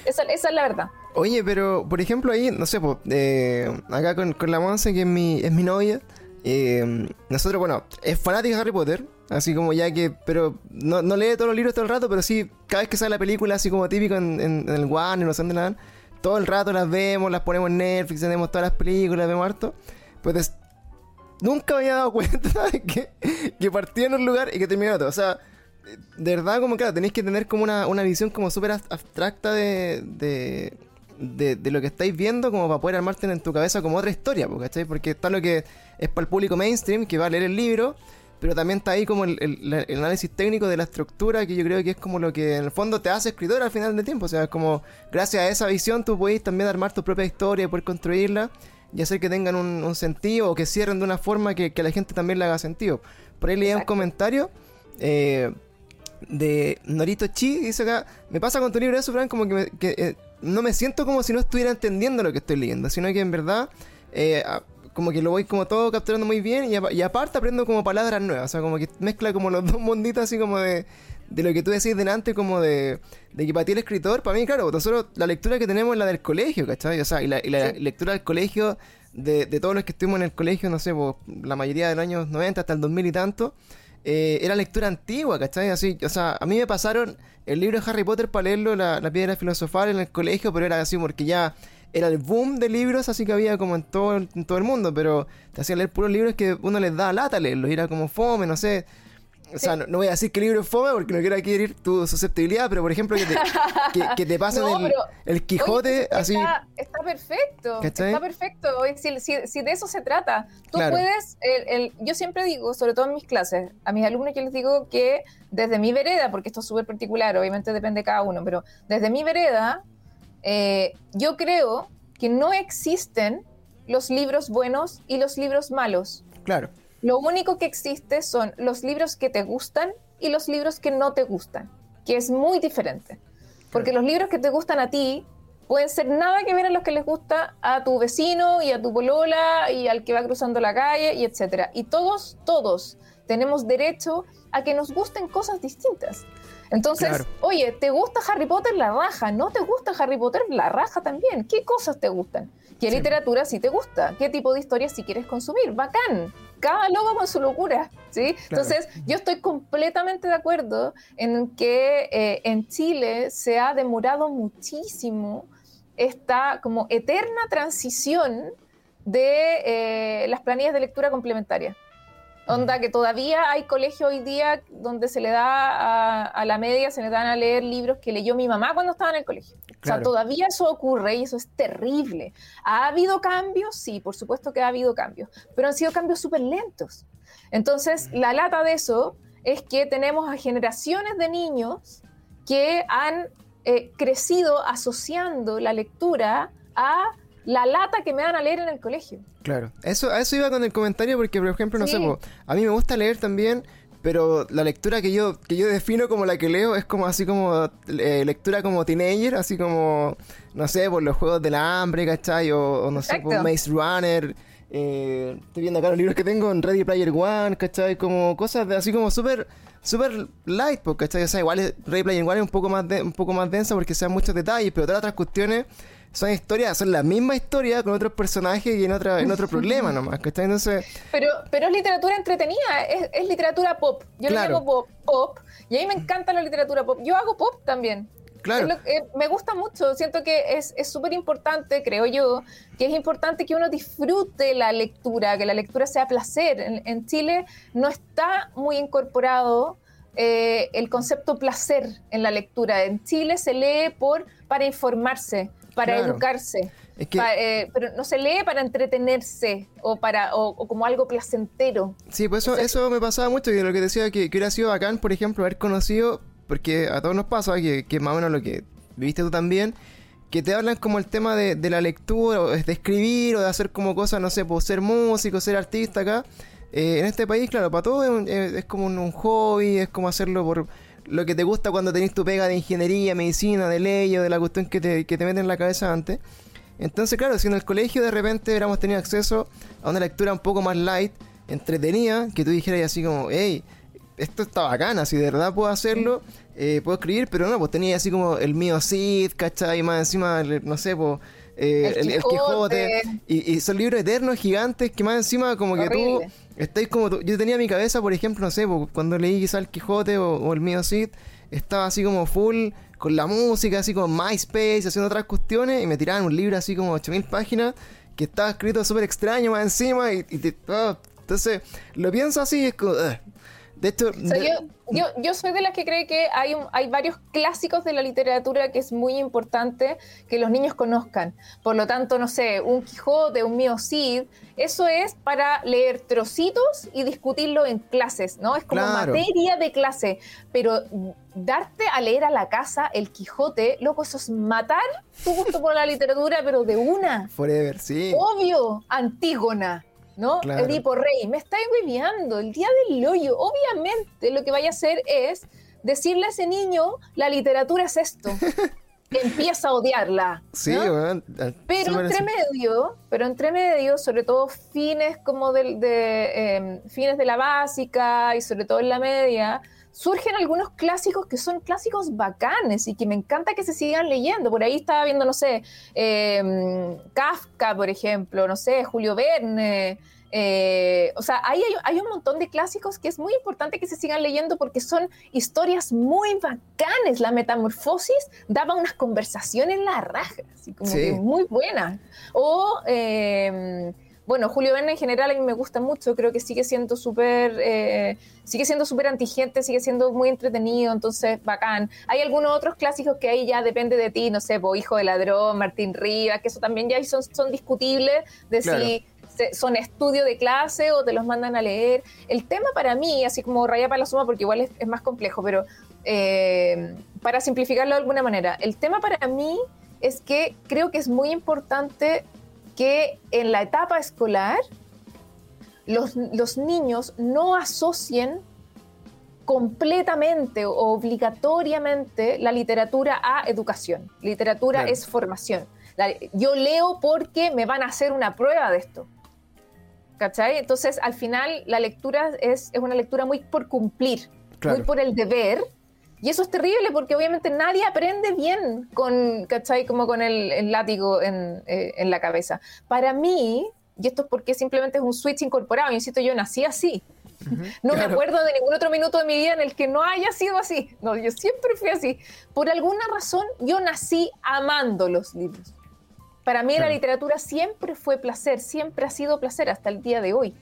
esa, esa, es la verdad. Oye, pero por ejemplo ahí, no sé, eh, acá con, con, la Monse, que es mi, es mi novia, eh, nosotros, bueno, es fanática de Harry Potter, así como ya que, pero no, no, lee todos los libros todo el rato, pero sí, cada vez que sale la película, así como típico en, en, el Warner, no sé dónde la todo el rato las vemos, las ponemos en Netflix, tenemos todas las películas, vemos harto. Pues nunca me había dado cuenta que, que partía en un lugar y que terminaba en otro. O sea, de verdad, como claro, tenéis que tener como una, una visión como súper abstracta de, de, de, lo que estáis viendo, como para poder armarte en tu cabeza como otra historia, ¿cachai? Porque está lo que es para el público mainstream, que va a leer el libro, pero también está ahí como el, el, análisis técnico de la estructura, que yo creo que es como lo que en el fondo te hace escritor al final del tiempo. O sea, es como gracias a esa visión tú puedes también armar tu propia historia, poder construirla y hacer que tengan un, sentido o que cierren de una forma que, que, la gente también le haga sentido. Por ahí leí un comentario eh, de Norito Chi, dice acá, me pasa con tu libro eso, Fran, como que, eh, no me siento como si no estuviera entendiendo lo que estoy leyendo, sino que en verdad... Eh, como que lo voy como todo capturando muy bien y, aparte aprendo como palabras nuevas, o sea, como que mezcla como los dos munditos así como de, de lo que tú decís delante, como de, de que para ti el escritor, para mí, claro, nosotros la lectura que tenemos es la del colegio, ¿cachai? O sea, y la, lectura del colegio, de, de, todos los que estuvimos en el colegio, no sé, pues, la mayoría de los años 90 hasta el 2000 y tanto, eh, era lectura antigua, ¿cachai? Así, o sea, a mí me pasaron el libro de Harry Potter para leerlo, la, la piedra filosofal en el colegio, pero era así porque ya era el boom de libros, así que había como en todo, en todo el mundo, pero te hacían leer puros libros que uno les da lata leerlos, era como fome, no sé. O sea, no, voy a decir que el libro es fome porque no quiero aquí herir tu susceptibilidad, pero por ejemplo, que te, que, te pasen el, Quijote así. Está, perfecto. Está perfecto. Si, si, de eso se trata, tú puedes. El, yo siempre digo, sobre todo en mis clases, a mis alumnos, yo les digo que desde mi vereda, porque esto es súper particular, obviamente depende de cada uno, pero desde mi vereda, eh, yo creo que no existen los libros buenos y los libros malos. Claro. Lo único que existe son los libros que te gustan y los libros que no te gustan, que es muy diferente. Porque los libros que te gustan a ti pueden ser nada que ver a los que les gusta a tu vecino y a tu polola y al que va cruzando la calle y etcétera. Y todos, todos tenemos derecho a que nos gusten cosas distintas. Entonces, oye, ¿te gusta Harry Potter? La raja. ¿No te gusta Harry Potter? La raja también. ¿Qué cosas te gustan? ¿Qué literatura sí te gusta? ¿Qué tipo de historias sí quieres consumir? Bacán. Cada loco con su locura, ¿sí? Entonces, yo estoy completamente de acuerdo en que eh, en Chile se ha demorado muchísimo esta como eterna transición de eh, las planillas de lectura complementaria. Onda que todavía hay colegios hoy día donde se le da a, la media, se le dan a leer libros que leyó mi mamá cuando estaba en el colegio. O sea, todavía eso ocurre y eso es terrible. ¿Ha habido cambios? Sí, por supuesto que ha habido cambios, pero han sido cambios súper lentos. Entonces, la lata de eso es que tenemos a generaciones de niños que han eh, crecido asociando la lectura a la lata que me dan a leer en el colegio. Claro, eso, a eso iba con el comentario porque, por ejemplo, no sé, a mí me gusta leer también, pero la lectura que yo, que yo defino como la que leo es como así como eh, lectura como teenager, así como, no sé, por los juegos del hambre, ¿cachai? O, no sé, por Maze Runner. Eh, estoy viendo acá los libros que tengo en Ready Player One, ¿cachai? Como cosas de, así como súper super light, ¿cachai? O sea, igual Ready Player One es un poco más de, un poco más densa porque sean muchos detalles, pero todas las otras cuestiones son historias, son la misma historia con otros personajes y en otra, en otro problema nomás, ¿cachai? Entonces... Pero, pero es literatura entretenida, es, literatura pop. Yo le llamo pop, pop, y a mí me encanta la literatura pop. Yo hago pop también. Claro. me gusta mucho, siento que es súper importante, creo yo, que es importante que uno disfrute la lectura, que la lectura sea placer. En, Chile no está muy incorporado eh, el concepto placer en la lectura. En Chile se lee por para informarse, para educarse. Eh, pero no se lee para entretenerse o para o, como algo placentero. Sí, pues eso, eso me pasaba mucho y lo que decía que, que hubiera sido bacán, por ejemplo, haber conocido, porque a todos nos pasa, que, que más o menos lo que viviste tú también, que te hablan como el tema de, de la lectura, o de escribir, o de hacer como cosas, no sé, pues ser músico, ser artista acá. Eh, en este país, claro, para todos es, como un, hobby, es como hacerlo por lo que te gusta cuando tenés tu pega de ingeniería, medicina, de ley o de la cuestión que te, que te meten en la cabeza antes. Entonces, claro, si en el colegio de repente hubiéramos tenido acceso a una lectura un poco más light, entretenida, que tú dijeras así como, hey, esto está bacana, si de verdad puedo hacerlo, eh, puedo escribir, pero no, pues tenía así como el mío Cid, ¿cachai? Y más encima, no sé, pues... el, Quijote. Y, son libros eternos, gigantes, que más encima como que tú estáis como. Yo tenía mi cabeza, por ejemplo, no sé, cuando leí quizá el Quijote o, el mío Cid, estaba así como full con la música, así como MySpace, haciendo otras cuestiones, y me tiraban un libro así como 8000 páginas, que estaba escrito súper extraño más encima, y, ah, entonces lo pienso así, es como... De hecho, Yo, yo, soy de las que cree que hay, hay varios clásicos de la literatura que es muy importante que los niños conozcan. Por lo tanto, no sé, un Quijote, un Mío Cid, eso es para leer trocitos y discutirlo en clases, ¿no? Es como materia de clase. Pero darte a leer a la casa el Quijote, loco, eso es matar tu gusto por la literatura, pero de una. Forever, sí. Obvio, Antígona. ¿No? Edipo Rey, me está envidiando el día del hoyo. Obviamente lo que vaya a hacer es decirle a ese niño, la literatura es esto. empieza a odiarla. Sí, pero entre medio, pero entre medio, sobre todo fines como de, em, fines de la básica y sobre todo en la media, surgen algunos clásicos que son clásicos bacanes y que me encanta que se sigan leyendo. Por ahí estaba viendo, no sé, em, Kafka, por ejemplo, no sé, Julio Verne. Eh, o sea, hay, hay, un montón de clásicos que es muy importante que se sigan leyendo porque son historias muy bacanes. La metamorfosis daba unas conversaciones en la raja, así como que muy buenas. O, em, bueno, Julio Verne en general a mí me gusta mucho, creo que sigue siendo súper, eh, sigue siendo súper antigente, sigue siendo muy entretenido, entonces bacán. Hay algunos otros clásicos que ahí ya depende de ti, no sé, Hijo de Ladrón, Martín Rivas, que eso también ya son, son discutibles de si son estudio de clase o te los mandan a leer. El tema para mí, así como raya para la suma, porque igual es, más complejo, pero eh, para simplificarlo de alguna manera, el tema para mí es que creo que es muy importante que en la etapa escolar los, los niños no asocien completamente o obligatoriamente la literatura a educación. Literatura es formación. yo leo porque me van a hacer una prueba de esto. ¿Cachai? Entonces, al final, la lectura es, una lectura muy por cumplir, muy por el deber. Y eso es terrible porque obviamente nadie aprende bien con, ¿cachai? Como con el, látigo eh, en, la cabeza. Para mí, y esto es porque simplemente es un switch incorporado, insisto, yo nací así. no me acuerdo de ningún otro minuto de mi vida en el que no haya sido así. No, yo siempre fui así. Por alguna razón, yo nací amando los libros. Para mí la literatura siempre fue placer, siempre ha sido placer hasta el día de hoy.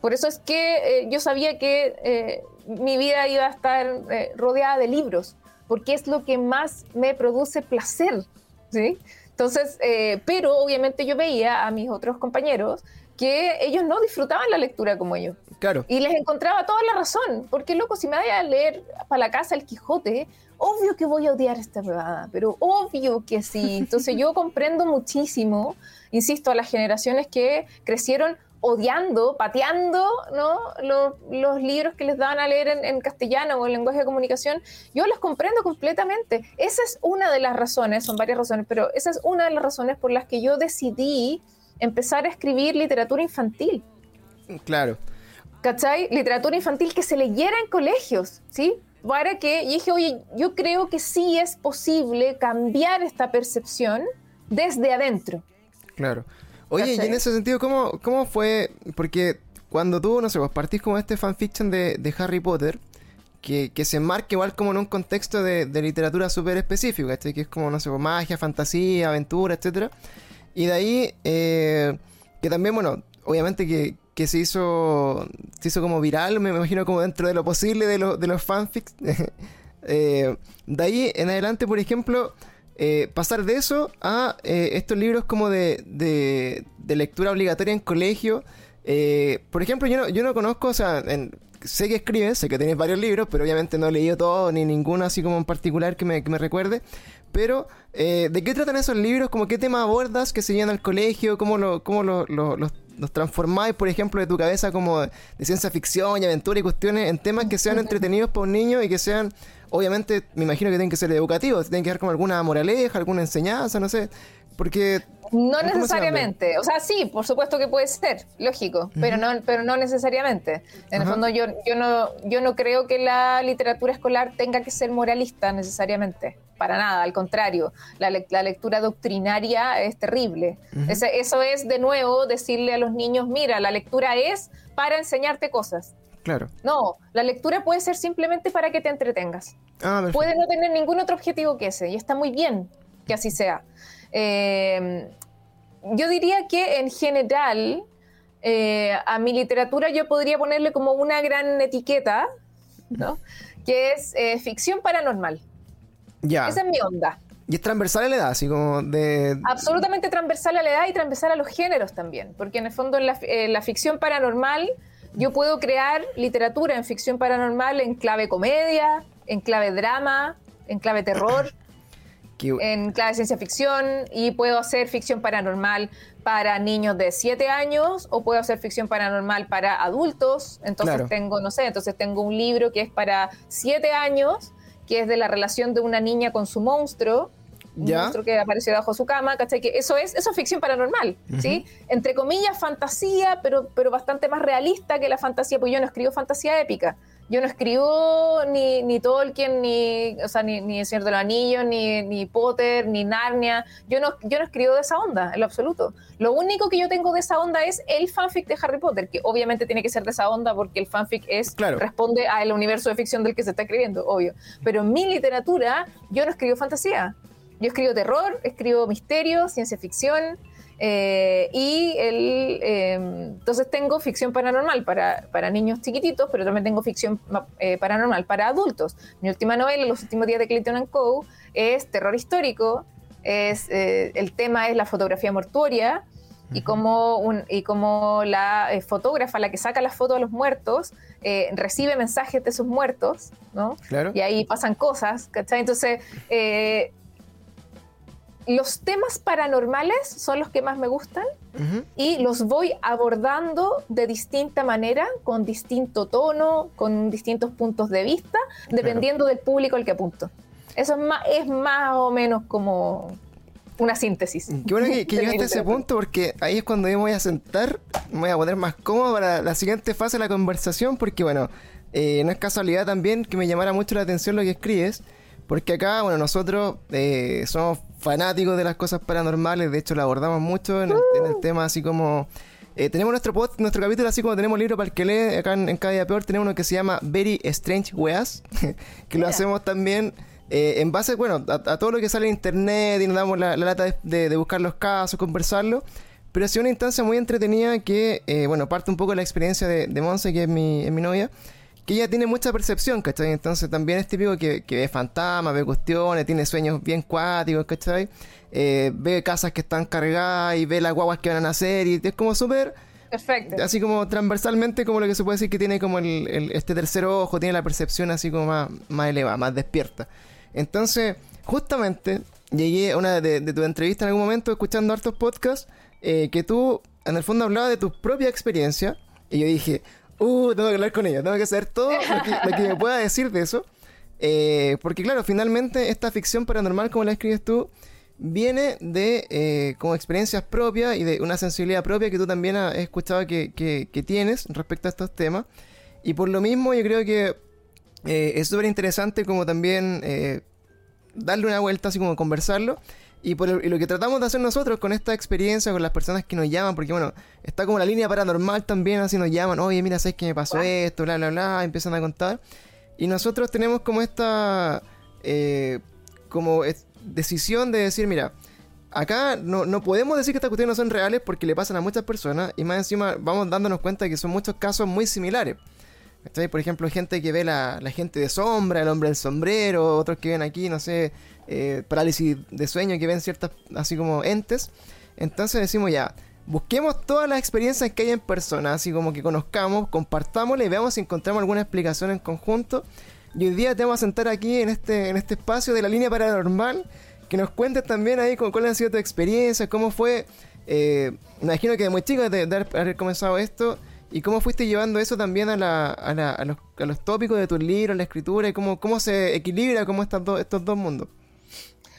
Por eso es que eh, yo sabía que eh, mi vida iba a estar eh, rodeada de libros, porque es lo que más me produce placer, ¿sí? Entonces, pero obviamente yo veía a mis otros compañeros que ellos no disfrutaban la lectura como yo. Claro. Y les encontraba toda la razón, porque loco, si me voy a leer para la casa el Quijote, obvio que voy a odiar esta huevada, pero obvio que sí. Entonces yo comprendo muchísimo, insisto, a las generaciones que crecieron odiando, pateando ¿no? los, libros que les daban a leer en, castellano o en lenguaje de comunicación, yo los comprendo completamente. Esa es una de las razones, son varias razones, pero esa es una de las razones por las que yo decidí empezar a escribir literatura infantil. Claro. ¿Cachai? Literatura infantil que se leyera en colegios, ¿sí? para que, y dije, oye, yo creo que sí es posible cambiar esta percepción desde adentro. Claro. Oye, y en ese sentido, ¿cómo, ¿cómo fue? Porque cuando tú, no sé, vos partís como este fanfiction de, de Harry Potter, que, que, se enmarca igual como en un contexto de, literatura súper específico, Que es como, no sé, magia, fantasía, aventura, etcétera. Y de ahí, eh, que también, bueno, obviamente que, que se hizo, se hizo como viral, me imagino como dentro de lo posible de, de los fanfics. Eh, de ahí en adelante, por ejemplo, eh, pasar de eso a eh, estos libros como de, de, lectura obligatoria en colegio. por ejemplo, yo no, yo no conozco, o sea, sé que escribes, sé que tienes varios libros, pero obviamente no he leído todo, ni ninguno así como en particular que me, que me recuerde. Pero, ¿de qué tratan esos libros? ¿Cómo qué tema abordas que se llevan al colegio? ¿Cómo, lo, cómo lo, los nos transformáis, por ejemplo, de tu cabeza como de, ciencia ficción y aventura y cuestiones en temas que sean entretenidos para un niño y que sean, obviamente, me imagino que tienen que ser educativos, tienen que dar como alguna moraleja, alguna enseñanza, no sé. Porque No necesariamente. O sea, sí, por supuesto que puede ser, lógico, pero no, pero no necesariamente. En el fondo, yo, yo no, yo no creo que la literatura escolar tenga que ser moralista necesariamente. Para nada, al contrario. La, la lectura doctrinaria es terrible. eso es, de nuevo, decirle a los niños, mira, la lectura es para enseñarte cosas. Claro. No, la lectura puede ser simplemente para que te entretengas. Ah, puede no tener ningún otro objetivo que ese, y está muy bien que así sea. Eh, yo diría que en general eh, a mi literatura yo podría ponerle como una gran etiqueta, ¿no? Que es eh, ficción paranormal. Ya. Esa es mi onda. Y es transversal a la edad, así como de... Absolutamente transversal a la edad y transversal a los géneros también, porque en el fondo en la, ficción paranormal yo puedo crear literatura en ficción paranormal en clave comedia, en clave drama, en clave terror en clase de ciencia ficción y puedo hacer ficción paranormal para niños de 7 años o puedo hacer ficción paranormal para adultos. Entonces tengo, no sé, entonces tengo un libro que es para 7 años, que es de la relación de una niña con su monstruo. Un monstruo que apareció bajo su cama, ¿cachai? Que eso es, eso es ficción paranormal, ¿sí? Entre comillas, fantasía, pero, pero bastante más realista que la fantasía, porque yo no escribo fantasía épica yo no escribo ni, ni Tolkien, ni, o sea, ni, ni El Señor de los Anillos, ni, ni Potter, ni Narnia. Yo no, yo no escribo de esa onda, en lo absoluto. Lo único que yo tengo de esa onda es el fanfic de Harry Potter, que obviamente tiene que ser de esa onda porque el fanfic es responde al universo de ficción del que se está escribiendo, obvio. Pero en mi literatura, yo no escribo fantasía. Yo escribo terror, escribo misterio, ciencia ficción, eh, y el, em, entonces tengo ficción paranormal para, para, niños chiquititos, pero también tengo ficción eh, paranormal para adultos. Mi última novela, Los últimos días de Clayton Co., es terror histórico, es, eh, el tema es la fotografía mortuoria y cómo, un, y cómo la fotógrafa, la que saca las fotos a los muertos, recibe mensajes de sus muertos, ¿no? Claro. Y ahí pasan cosas, ¿cachai? Entonces, los temas paranormales son los que más me gustan y los voy abordando de distinta manera, con distinto tono, con distintos puntos de vista, dependiendo del público al que apunto. Eso es más, es más o menos como una síntesis. Qué bueno que, llegaste a ese punto porque ahí es cuando yo me voy a sentar, me voy a poner más cómodo para la siguiente fase de la conversación porque bueno, eh, no es casualidad también que me llamara mucho la atención lo que escribes. Porque acá, bueno, nosotros eh, somos fanáticos de las cosas paranormales, de hecho lo abordamos mucho en el, tema así como... Eh, tenemos nuestro post, nuestro capítulo así como tenemos libro para el que lee, acá en, Cada Día Peor tenemos uno que se llama Very Strange Weas, que lo hacemos también eh, en base, bueno, a, todo lo que sale en internet y nos damos la, lata de, buscar los casos, conversarlo, pero ha sido una instancia muy entretenida que, bueno, parte un poco de la experiencia de, de Monse, que es mi, es mi novia, que ella tiene mucha percepción, ¿cachai? Entonces también es típico que, ve fantasmas, ve cuestiones, tiene sueños bien cuáticos, ¿cachai? Eh, ve casas que están cargadas y ve las guaguas que van a nacer y es como súper... Perfecto. Así como transversalmente como lo que se puede decir que tiene como el, este tercer ojo, tiene la percepción así como más, más elevada, más despierta. Entonces, justamente llegué a una de, de tus entrevistas en algún momento escuchando hartos podcasts eh, que tú en el fondo hablabas de tu propia experiencia y yo dije, uh, tengo que hablar con ella, tengo que hacer todo lo que, me pueda decir de eso. Eh, porque claro, finalmente esta ficción paranormal, como la escribes tú, viene de eh, como experiencias propias y de una sensibilidad propia que tú también has escuchado que, que, tienes respecto a estos temas. Y por lo mismo yo creo que eh, es súper interesante como también darle una vuelta, así como conversarlo. Y, por lo que tratamos de hacer nosotros con esta experiencia, con las personas que nos llaman, porque bueno, está como la línea paranormal también, así nos llaman, oye, mira, ¿sabes qué me pasó esto? Bla, bla, bla, empiezan a contar. Y nosotros tenemos como esta eh, como decisión de decir, mira, acá no, no, podemos decir que estas cuestiones no son reales porque le pasan a muchas personas y más encima vamos dándonos cuenta de que son muchos casos muy similares. Por ejemplo, gente que ve la, la gente de sombra, el hombre del sombrero, otros que ven aquí, no sé, eh, parálisis de sueño, que ven ciertas, así como entes. Entonces decimos ya, busquemos todas las experiencias que hay en persona, así como que conozcamos, compartámosle y veamos si encontramos alguna explicación en conjunto. Y hoy día te vamos a sentar aquí en este, en este espacio de la línea paranormal, que nos cuentes también ahí con, cuáles han sido tus experiencias, cómo fue, eh, me imagino que de muy chico de, haber comenzado esto, y cómo fuiste llevando eso también a, la, a, la, a, los, a los, tópicos de tus libros, la escritura, y cómo, cómo se equilibra cómo están estos dos mundos.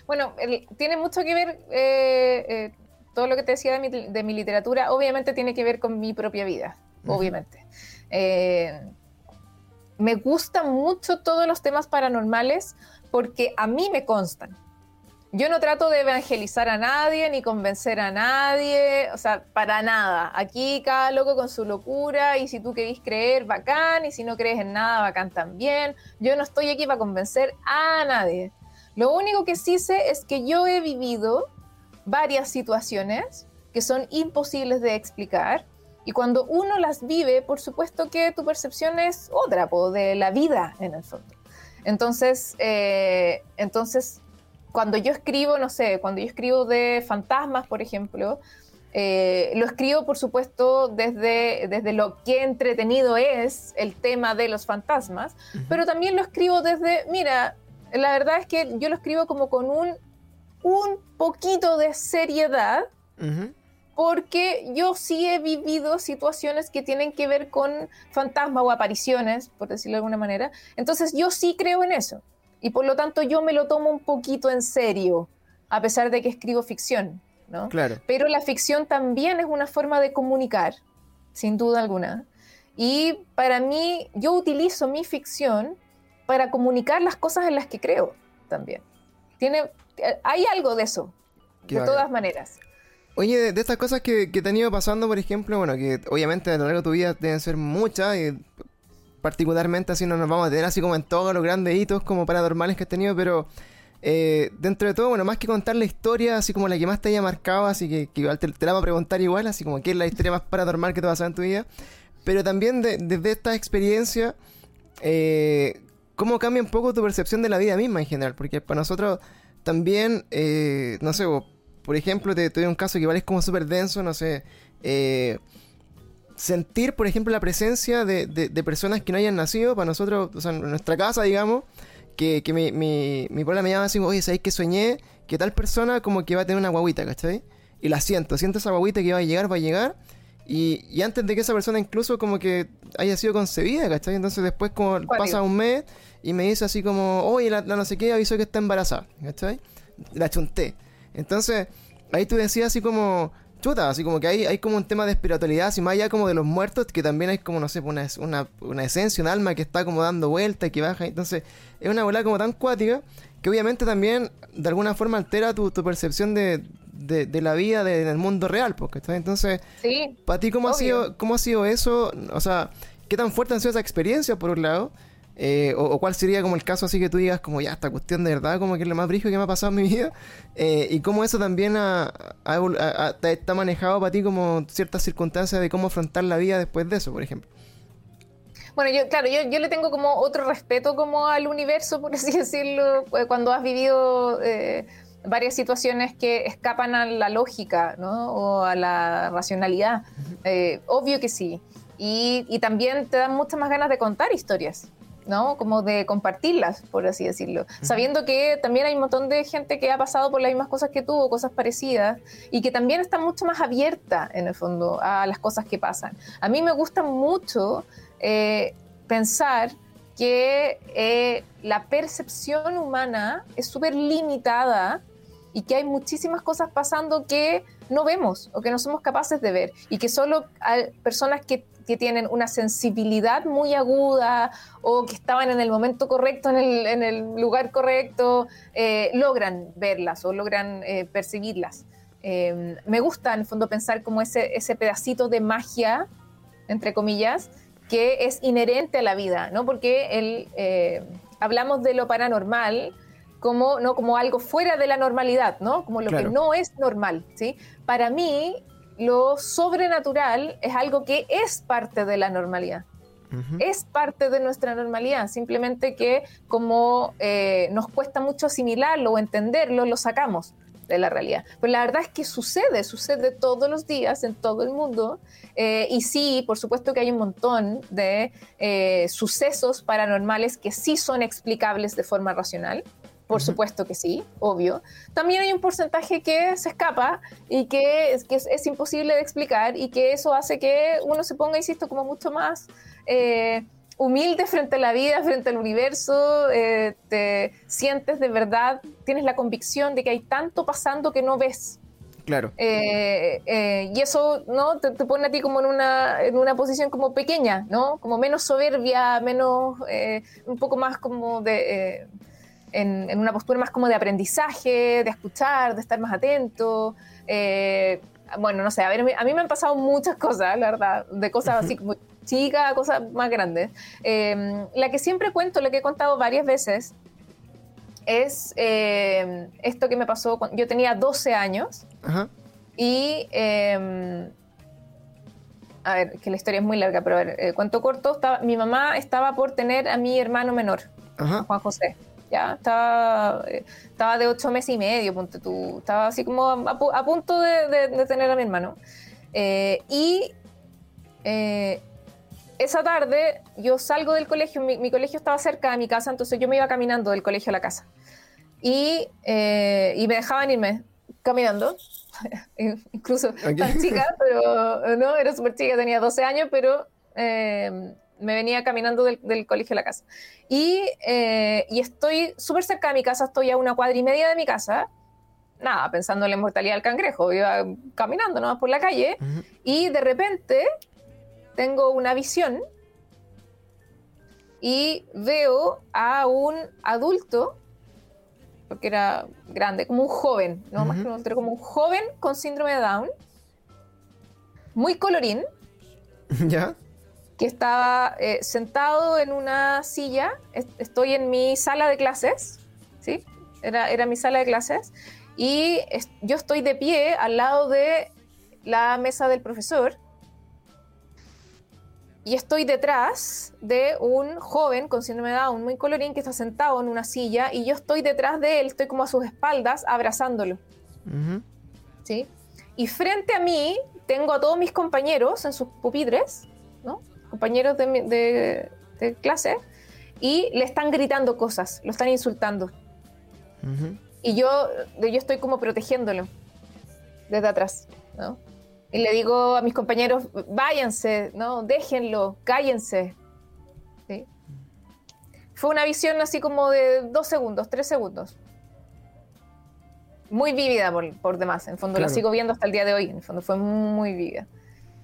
Bueno, tiene mucho que ver eh, eh, todo lo que te decía de mi, de mi literatura, obviamente tiene que ver con mi propia vida, obviamente. Eh, me gustan mucho todos los temas paranormales porque a mí me constan. Yo no trato de evangelizar a nadie ni convencer a nadie, o sea, para nada. Aquí cada loco con su locura y si tú querés creer, bacán, y si no crees en nada, bacán también. Yo no estoy aquí para convencer a nadie. Lo único que sí sé es que yo he vivido varias situaciones que son imposibles de explicar y cuando uno las vive, por supuesto que tu percepción es otra, de la vida en el fondo. Entonces, eh, entonces, cuando yo escribo, no sé, cuando yo escribo de fantasmas, por ejemplo, eh, lo escribo, por supuesto, desde, desde lo que entretenido es el tema de los fantasmas, pero también lo escribo desde, mira, la verdad es que yo lo escribo como con un, un poquito de seriedad, porque yo sí he vivido situaciones que tienen que ver con fantasmas o apariciones, por decirlo de alguna manera. Entonces yo sí creo en eso. Y por lo tanto yo me lo tomo un poquito en serio, a pesar de que escribo ficción. ¿no? Claro. Pero la ficción también es una forma de comunicar, sin duda alguna. Y para mí, yo utilizo mi ficción para comunicar las cosas en las que creo también. Tiene, hay algo de eso, de todas maneras. Oye, de, estas cosas que, te han ido pasando, por ejemplo, bueno, que obviamente a lo largo de tu vida deben ser muchas, y particularmente así no nos vamos a tener así como en todos los grandes hitos como paranormales que has tenido, pero eh, dentro de todo, bueno, más que contar la historia, así como la que más te haya marcado, así que, igual te, la vamos a preguntar igual, así como qué es la historia más paranormal que te pasado en tu vida, pero también desde esta experiencia, eh, cómo cambia un poco tu percepción de la vida misma en general, porque para nosotros también, eh, no sé, por ejemplo, te, doy un caso que igual es como súper denso, no sé, sentir, por ejemplo, la presencia de, personas que no hayan nacido, para nosotros, o sea, en nuestra casa, digamos, que, mi, mi, mi me llama así, oye, ¿sabéis que soñé? Que tal persona como que va a tener una guaguita, ¿cachai? Y la siento, siento esa guaguita que va a llegar, va a llegar, y, antes de que esa persona incluso como que haya sido concebida, ¿cachai? Entonces después como pasa un mes y me dice así como, oye, la, no sé qué avisó que está embarazada, ¿cachai? La chunté. Entonces, ahí tú decías así como, chuta, así como que hay, hay como un tema de espiritualidad, así más allá como de los muertos, que también hay como, no sé, una, una, una esencia, un alma que está como dando vuelta y que baja. Entonces, es una bola como tan cuática que obviamente también de alguna forma altera tu, tu percepción de, de, la vida de, del mundo real, porque entonces, para ti cómo ha sido cómo ha sido eso, o sea, qué tan fuerte han sido esas experiencias por un lado, eh, o, cuál sería como el caso así que tú digas como ya esta cuestión de verdad como que es lo más brillo que me ha pasado en mi vida eh, y cómo eso también ha, está manejado para ti como ciertas circunstancias de cómo afrontar la vida después de eso, por ejemplo. Bueno, yo, claro, yo, yo, le tengo como otro respeto como al universo, por así decirlo, eh, cuando has vivido varias situaciones que escapan a la lógica ¿no? o a la racionalidad. Eh, obvio que sí. Y, y, también te dan muchas más ganas de contar historias, ¿no? Como de compartirlas, por así decirlo. Sabiendo que también hay un montón de gente que ha pasado por las mismas cosas que tú, cosas parecidas, y que también está mucho más abierta, en el fondo, a las cosas que pasan. A mí me gusta mucho eh, pensar que eh, la percepción humana es súper limitada y que hay muchísimas cosas pasando que no vemos o que no somos capaces de ver y que solo hay personas que, que tienen una sensibilidad muy aguda o que estaban en el momento correcto, en el, en el lugar correcto, eh, logran verlas o logran eh, percibirlas. Em, me gusta en el fondo pensar como ese, ese pedacito de magia, entre comillas, que es inherente a la vida, ¿no? Porque el, eh, hablamos de lo paranormal, como, ¿no? como algo fuera de la normalidad, ¿no? como lo que no es normal. ¿sí? Para mí, lo sobrenatural es algo que es parte de la normalidad. Es parte de nuestra normalidad, simplemente que como eh, nos cuesta mucho asimilarlo o entenderlo, lo sacamos de la realidad. Pero la verdad es que sucede, sucede todos los días en todo el mundo. Eh, y sí, por supuesto que hay un montón de eh, sucesos paranormales que sí son explicables de forma racional. Por supuesto que sí, obvio. También hay un porcentaje que se escapa y que, es, que es, imposible de explicar y que eso hace que uno se ponga, insisto, como mucho más eh, humilde frente a la vida, frente al universo, eh, te sientes de verdad, tienes la convicción de que hay tanto pasando que no ves. Claro. Eh, eh, y eso, ¿no? Te, pone a ti como en una, en una posición como pequeña, ¿no? Como menos soberbia, menos, un poco más como de, en, en, una postura más como de aprendizaje, de escuchar, de estar más atento. bueno, no sé, a ver, a mí me han pasado muchas cosas, la verdad, de cosas así como chicas, cosas más grandes. la que siempre cuento, la que he contado varias veces, es eh, esto que me pasó cuando yo tenía 12 años. Y. Em, a ver, que la historia es muy larga, pero a ver, eh, cuento corto, estaba, mi mamá estaba por tener a mi hermano menor, Juan José. Ya, estaba, eh, estaba de ocho meses y medio, ponte tú. Estaba así como a, punto de, tener a mi hermano. y esa tarde yo salgo del colegio, mi, colegio estaba cerca de mi casa, entonces yo me iba caminando del colegio a la casa. Y, eh, y me dejaban irme caminando, incluso tan chica, pero no, era súper chica, tenía 12 años, pero eh, me venía caminando del, colegio a la casa. Y, eh, y estoy súper cerca de mi casa, estoy a una cuadra y media de mi casa, nada, pensando en la inmortalidad del cangrejo, iba caminando nomás por la calle, y de repente tengo una visión y veo a un adulto, porque era grande, como un joven, no más que un adulto, como un joven con síndrome de Down, muy colorín. ¿Ya? Que estaba eh, sentado en una silla. Estoy en mi sala de clases, ¿sí? Era, era mi sala de clases. Y yo estoy de pie al lado de la mesa del profesor y estoy detrás de un joven con síndrome de Down muy colorín que está sentado en una silla y yo estoy detrás de él, estoy como a sus espaldas abrazándolo. ¿Sí? Y frente a mí tengo a todos mis compañeros en sus pupitres. Compañeros de, clase, y le están gritando cosas, lo están insultando. Y yo, yo estoy como protegiéndolo desde atrás, ¿no? Y le digo a mis compañeros, váyanse, ¿no? Déjenlo, cállense. Fue una visión así como de dos segundos, tres segundos. Muy vívida por, demás, en fondo la sigo viendo hasta el día de hoy, en fondo fue muy vívida.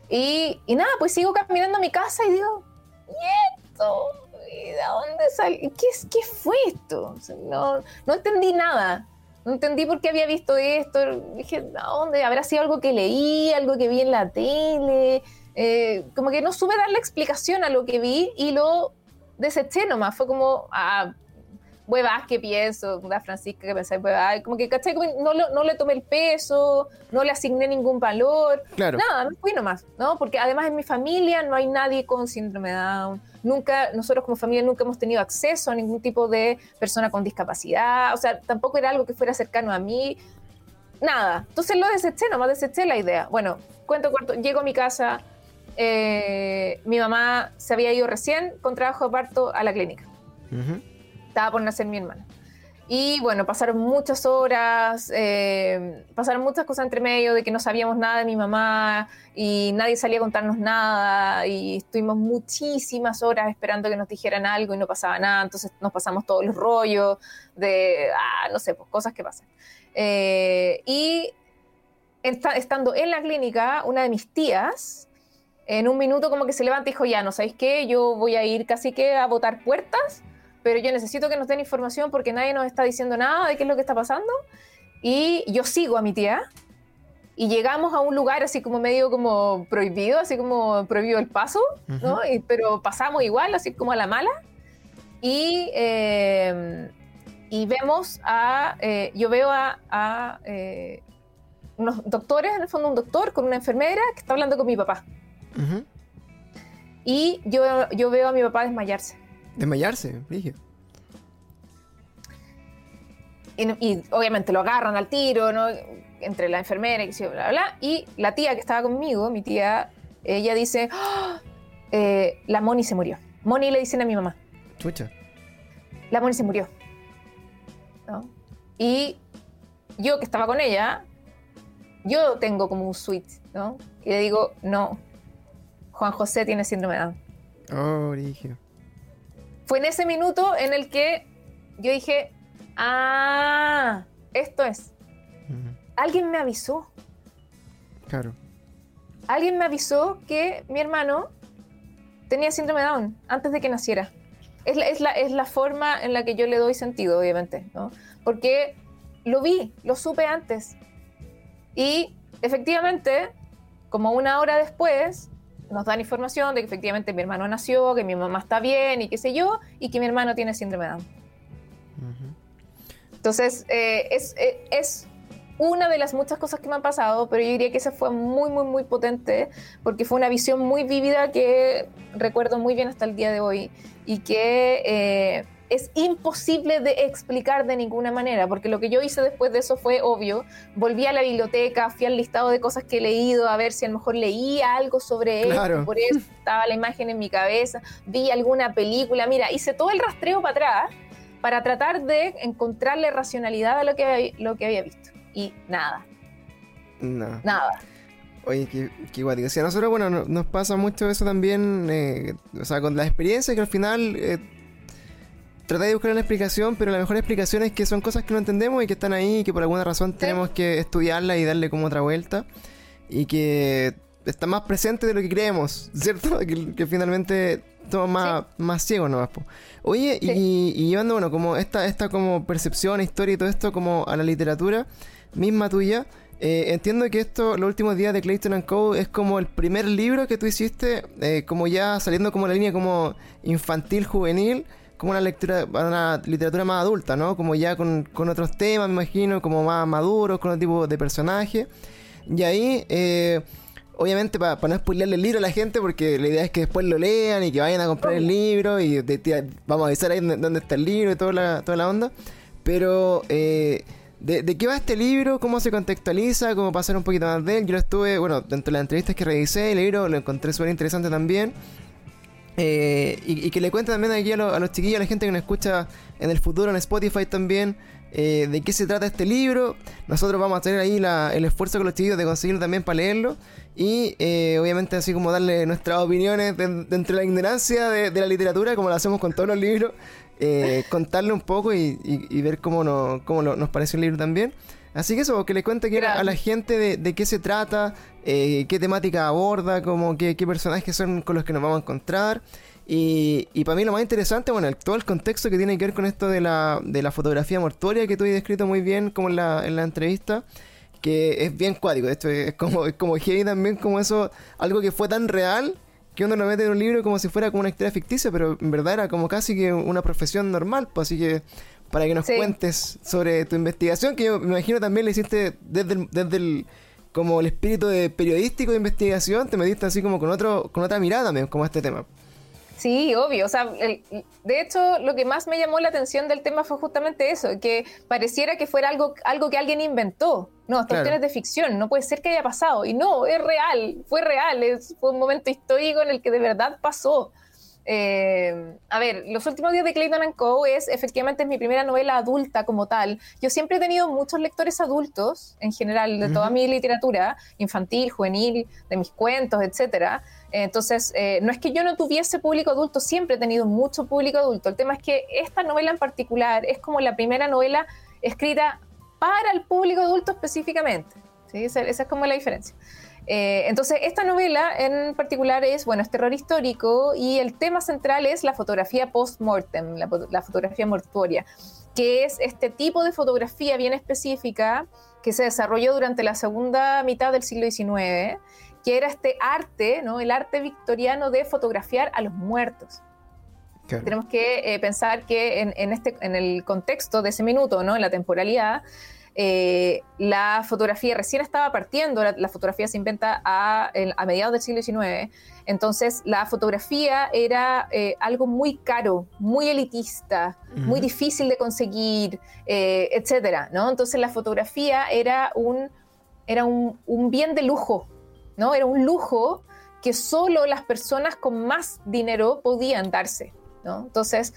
Y, nada, pues sigo caminando a mi casa y digo, ¿y esto? ¿Y de dónde sale? ¿Qué, ¿Qué fue esto? no, no entendí nada. No entendí por qué había visto esto. Dije, ¿dónde? ¿Habrá sido algo que leí, algo que vi en la tele? Eh, como que no supe darle explicación a lo que vi y lo deseché nomás. Fue como, ah, huevas que pienso, da Francisca que pensáis huevas, como que caché, no, no, le tomé el peso, no le asigné ningún valor, nada, me fui nomás, ¿no? Porque además en mi familia no hay nadie con síndrome de Down, nunca, nosotros como familia nunca hemos tenido acceso a ningún tipo de persona con discapacidad, o sea, tampoco era algo que fuera cercano a mí, nada, entonces lo deseché, nomás deseché la idea. Bueno, cuento corto, llego a mi casa, eh, mi mamá se había ido recién con trabajo de parto a la clínica estaba por nacer mi hermana. Y bueno, pasaron muchas horas, eh, pasaron muchas cosas entre medio de que no sabíamos nada de mi mamá y nadie salía a contarnos nada y estuvimos muchísimas horas esperando que nos dijeran algo y no pasaba nada, entonces nos pasamos todos los rollos de, ah, no sé, pues cosas que pasan. Eh, y estando en la clínica, una de mis tías, en un minuto como que se levanta y dijo, ya, ¿no sabéis qué? Yo voy a ir casi que a botar puertas pero yo necesito que nos den información porque nadie nos está diciendo nada de qué es lo que está pasando. Y yo sigo a mi tía y llegamos a un lugar así como medio como prohibido, así como prohibido el paso, ¿no? pero pasamos igual, así como a la mala. Y, eh, y vemos a, eh, yo veo a, eh, unos doctores, en el fondo un doctor con una enfermera que está hablando con mi papá. Y yo, yo veo a mi papá desmayarse. Desmayarse, dije. Y, obviamente lo agarran al tiro, ¿no? Entre la enfermera y bla, bla, bla. Y la tía que estaba conmigo, mi tía, ella dice, ¡Ah! eh, la Moni se murió. Moni le dicen a mi mamá. Chucha. La Moni se murió. ¿No? Y yo que estaba con ella, yo tengo como un switch, ¿no? Y le digo, no, Juan José tiene síndrome de Down. Oh, origen fue en ese minuto en el que yo dije, ah, esto es. Alguien me avisó. Claro. Alguien me avisó que mi hermano tenía síndrome de Down antes de que naciera. Es la, es la, es la forma en la que yo le doy sentido, obviamente, ¿no? Porque lo vi, lo supe antes. Y efectivamente, como una hora después, nos dan información de que efectivamente mi hermano nació, que mi mamá está bien y qué sé yo, y que mi hermano tiene síndrome de Down. Entonces, eh, es, eh, es una de las muchas cosas que me han pasado, pero yo diría que esa fue muy, muy, muy potente, porque fue una visión muy vívida que recuerdo muy bien hasta el día de hoy y que eh, es imposible de explicar de ninguna manera, porque lo que yo hice después de eso fue obvio. Volví a la biblioteca, fui al listado de cosas que he leído, a ver si a lo mejor leía algo sobre él, por eso estaba la imagen en mi cabeza, vi alguna película, mira, hice todo el rastreo para atrás para tratar de encontrarle racionalidad a lo que, había, lo que había visto. Y nada. Nada. Oye, qué, qué guay. Si a nosotros, bueno, nos pasa mucho eso también, eh, o sea, con la experiencia que al final eh, traté de buscar una explicación, pero la mejor explicación es que son cosas que no entendemos y que están ahí y que por alguna razón tenemos que estudiarla y darle como otra vuelta. Y que está más presente de lo que creemos, ¿cierto? Que, finalmente somos más, más ciegos nomás. Oye, y, y, llevando, bueno, como esta, esta como percepción, historia y todo esto como a la literatura misma tuya, eh, entiendo que esto, los últimos días de Clayton and Co. es como el primer libro que tú hiciste, eh, como ya saliendo como la línea como infantil, juvenil, como una lectura, una literatura más adulta, ¿no? Como ya con, otros temas, me imagino, como más maduros, con otro tipo de personaje. Y ahí, eh, obviamente, para no spoilearle el libro a la gente, porque la idea es que después lo lean y que vayan a comprar el libro y vamos a avisar ahí dónde está el libro y toda la, toda la onda. Pero, eh, ¿de, ¿de, qué va este libro? ¿Cómo se contextualiza? ¿Cómo pasar un poquito más de él? Yo lo estuve, bueno, dentro de las entrevistas que revisé, el libro lo encontré súper interesante también. Eh, y, que le cuente también aquí a, los chiquillos, a la gente que nos escucha en el futuro en Spotify también, eh, de qué se trata este libro. Nosotros vamos a tener ahí el esfuerzo con los chiquillos de conseguirlo también para leerlo. Y eh, obviamente así como darle nuestras opiniones de la ignorancia de, la literatura, como lo hacemos con todos los libros, contarle un poco y, ver cómo, cómo nos parece el libro también. Así que eso, que le cuente que a la gente de, qué se trata, eh, qué temática aborda, como qué, personajes son con los que nos vamos a encontrar. Y, para mí lo más interesante, bueno, todo el contexto que tiene que ver con esto de la, de la fotografía mortuoria que tú has descrito muy bien como en la, en la entrevista, que es bien cuático, esto es como, es como heavy también, como eso, algo que fue tan real que uno lo mete en un libro como si fuera como una historia ficticia, pero en verdad era como casi que una profesión normal, pues así que para que nos cuentes sobre tu investigación, que yo me imagino también le hiciste desde el, desde el como el espíritu de periodístico de investigación, te metiste así como con otro con otra mirada como este tema. Sí, obvio. O sea, de hecho, lo que más me llamó la atención del tema fue justamente eso, que pareciera que fuera algo, algo que alguien inventó. No, esta claro. de ficción, no puede ser que haya pasado. Y no, es real, fue real, es, fue un momento histórico en el que de verdad pasó. Eh, a ver, Los últimos días de Clayton Co. es efectivamente es mi primera novela adulta como tal. Yo siempre he tenido muchos lectores adultos, en general, de toda mi literatura, infantil, juvenil, de mis cuentos, etcétera. Entonces, eh, no es que yo no tuviese público adulto, siempre he tenido mucho público adulto. El tema es que esta novela en particular es como la primera novela escrita para el público adulto específicamente. ¿sí? esa es como la diferencia. Eh, entonces, esta novela en particular es, bueno, es terror histórico y el tema central es la fotografía post-mortem, la, fotografía mortuoria, que es este tipo de fotografía bien específica que se desarrolló durante la segunda mitad del siglo XIX, que era este arte, ¿no? El arte victoriano de fotografiar a los muertos. Tenemos que eh, pensar que en, este, en el contexto de ese minuto, ¿no? en la temporalidad, eh, la fotografía recién estaba partiendo, la, fotografía se inventa a, mediados del siglo XIX, entonces la fotografía era eh, algo muy caro, muy elitista, muy difícil de conseguir, eh, etcétera, ¿no? Entonces la fotografía era un, era un, bien de lujo, ¿no? Era un lujo que solo las personas con más dinero podían darse, ¿no? Entonces,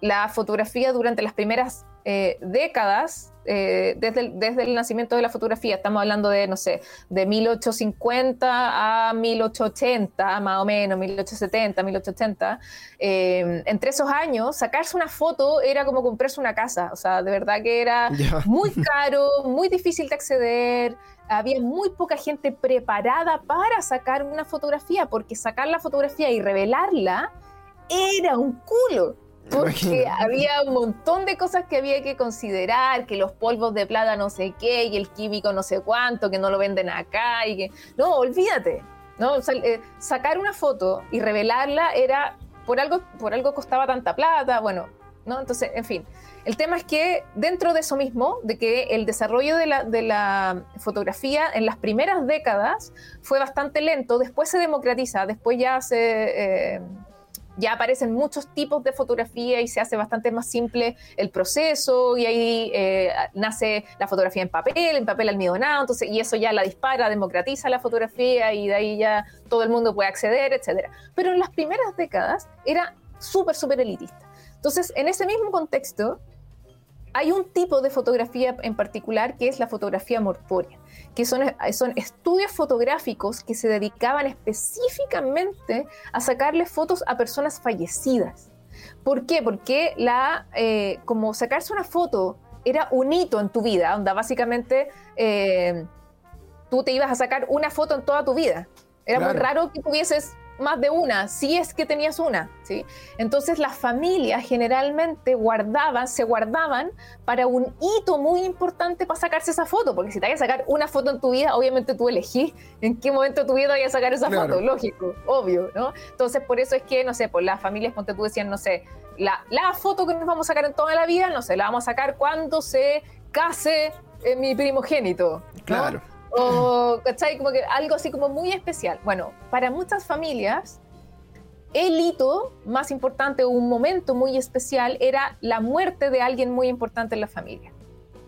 la fotografía durante las primeras eh, décadas eh, desde, el, desde el nacimiento de la fotografía. Estamos hablando de, no sé, de 1850 a 1880, más o menos, 1870, 1880. Eh, entre esos años, sacarse una foto era como comprarse una casa. O sea, de verdad que era muy caro, muy difícil de acceder. Había muy poca gente preparada para sacar una fotografía, porque sacar la fotografía y revelarla era un culo porque había un montón de cosas que había que considerar, que los polvos de plata no sé qué, y el químico no sé cuánto, que no lo venden acá, y que... No, olvídate, ¿no? Eh, sacar una foto y revelarla era... Por algo, por algo costaba tanta plata, bueno, ¿no? Entonces, en fin. El tema es que dentro de eso mismo, de que el desarrollo de la, de la, fotografía en las primeras décadas fue bastante lento, después se democratiza, después ya se, eh, ya aparecen muchos tipos de fotografía y se hace bastante más simple el proceso y ahí eh, nace la fotografía en papel, en papel almidonado, entonces, y eso ya la dispara, democratiza la fotografía y de ahí ya todo el mundo puede acceder, etc. Pero en las primeras décadas era súper, súper elitista. Entonces, en ese mismo contexto, hay un tipo de fotografía en particular que es la fotografía mortuoria, que son, son estudios fotográficos que se dedicaban específicamente a sacarle fotos a personas fallecidas. ¿Por qué? Porque la, eh, como sacarse una foto era un hito en tu vida, onda básicamente eh, tú te ibas a sacar una foto en toda tu vida. Era muy raro que tuvieses más de una, si es que tenías una, ¿sí? Entonces las familias generalmente guardaban, se guardaban para un hito muy importante para sacarse esa foto, porque si te hay a sacar una foto en tu vida, obviamente tú elegís en qué momento de tu vida vayas a sacar esa foto, lógico, obvio, ¿no? Entonces por eso es que, no sé, por las familias, ponte tú decían, no sé, la, la foto que nos vamos a sacar en toda la vida, no sé, la vamos a sacar cuando se case en mi primogénito. Claro. O, ¿cachai? Como que algo así como muy especial. Bueno, para muchas familias, el hito más importante o un momento muy especial era la muerte de alguien muy importante en la familia.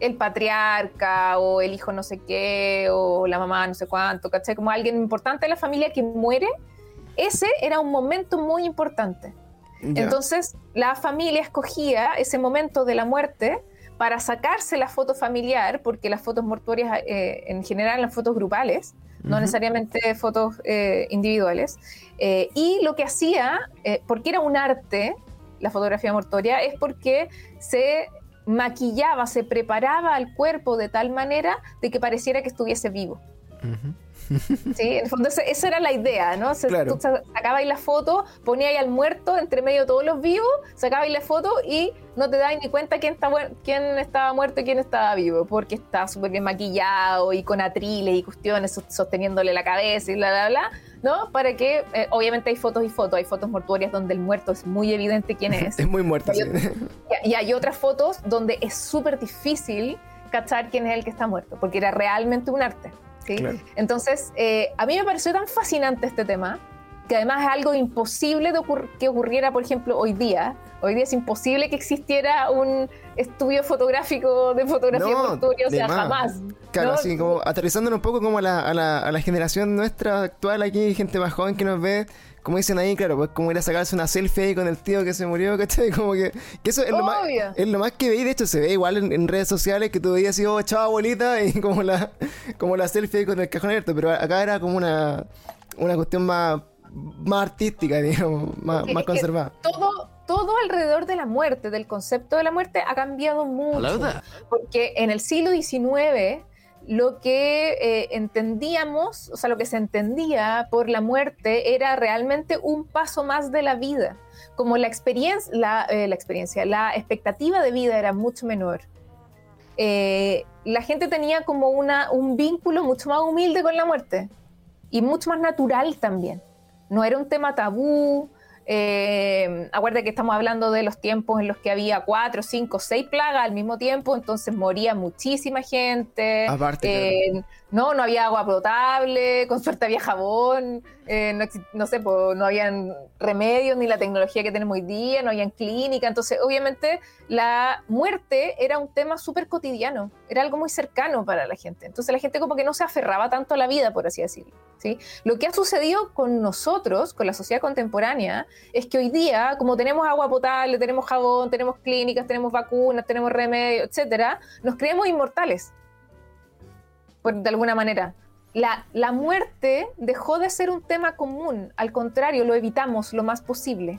El patriarca o el hijo no sé qué o la mamá no sé cuánto, ¿cachai? Como alguien importante en la familia que muere, ese era un momento muy importante. Entonces, la familia escogía ese momento de la muerte para sacarse la foto familiar, porque las fotos mortuorias eh, en general las fotos grupales, no necesariamente fotos eh, individuales. Eh, y lo que hacía, porque era un arte, la fotografía mortuoria, es porque se maquillaba, se preparaba al cuerpo de tal manera de que pareciera que estuviese vivo. Sí, en el fondo esa era la idea, ¿no? Se, claro. Tú sacabas la foto, ponías al muerto entre medio de todos los vivos, sacabas la foto y no te dabas ni cuenta quién, está, quién estaba muerto y quién estaba vivo, porque está súper bien maquillado y con atriles y cuestiones sosteniéndole la cabeza y bla, bla, bla, ¿no? Para que, eh, obviamente hay fotos y fotos, hay fotos mortuorias donde el muerto es muy evidente quién es. es muy muerto, y, sí. y hay otras fotos donde es súper difícil cachar quién es el que está muerto, porque era realmente un arte. Entonces, eh, a mí me pareció tan fascinante este tema, que además es algo imposible de que ocurriera, por ejemplo, hoy día. Hoy día es imposible que existiera un estudio fotográfico de fotografía no, o sea, jamás. Claro, así como aterrizándonos un poco como a la, a, la, a la generación nuestra actual aquí, gente más joven que nos ve, como dicen ahí, claro, pues como ir a sacarse una selfie ahí con el tío que se murió, ¿cachai? Como que, que eso es lo, más, es lo más que veis, de hecho se ve igual en, redes sociales que tú veías así, oh, chao abuelita, y como la, como la selfie ahí con el cajón abierto, pero acá era como una, una cuestión más, más artística, digamos, más, más conservada. Todo, todo alrededor de la muerte, del concepto de la muerte, ha cambiado mucho. Porque en el siglo XIX lo que eh, entendíamos, o sea, lo que se entendía por la muerte era realmente un paso más de la vida. Como la experiencia, la, eh, experiencia, la expectativa de vida era mucho menor. Eh, la gente tenía como una, un vínculo mucho más humilde con la muerte y mucho más natural también. No era un tema tabú, eh, acuérdate que estamos hablando de los tiempos en los que había cuatro, cinco, seis plagas al mismo tiempo, entonces moría muchísima gente. Aparte, eh, No, no había agua potable, con suerte había jabón, eh, no, no, sé, no habían remedios ni la tecnología que tenemos hoy día, no habían clínica. Entonces, obviamente, la muerte era un tema súper cotidiano, era algo muy cercano para la gente. Entonces, la gente como que no se aferraba tanto a la vida, por así decirlo. ¿sí? Lo que ha sucedido con nosotros, con la sociedad contemporánea, es que hoy día, como tenemos agua potable, tenemos jabón, tenemos clínicas, tenemos vacunas, tenemos remedios, etcétera, nos creemos inmortales de alguna manera. La, la, muerte dejó de ser un tema común, al contrario, lo evitamos lo más posible.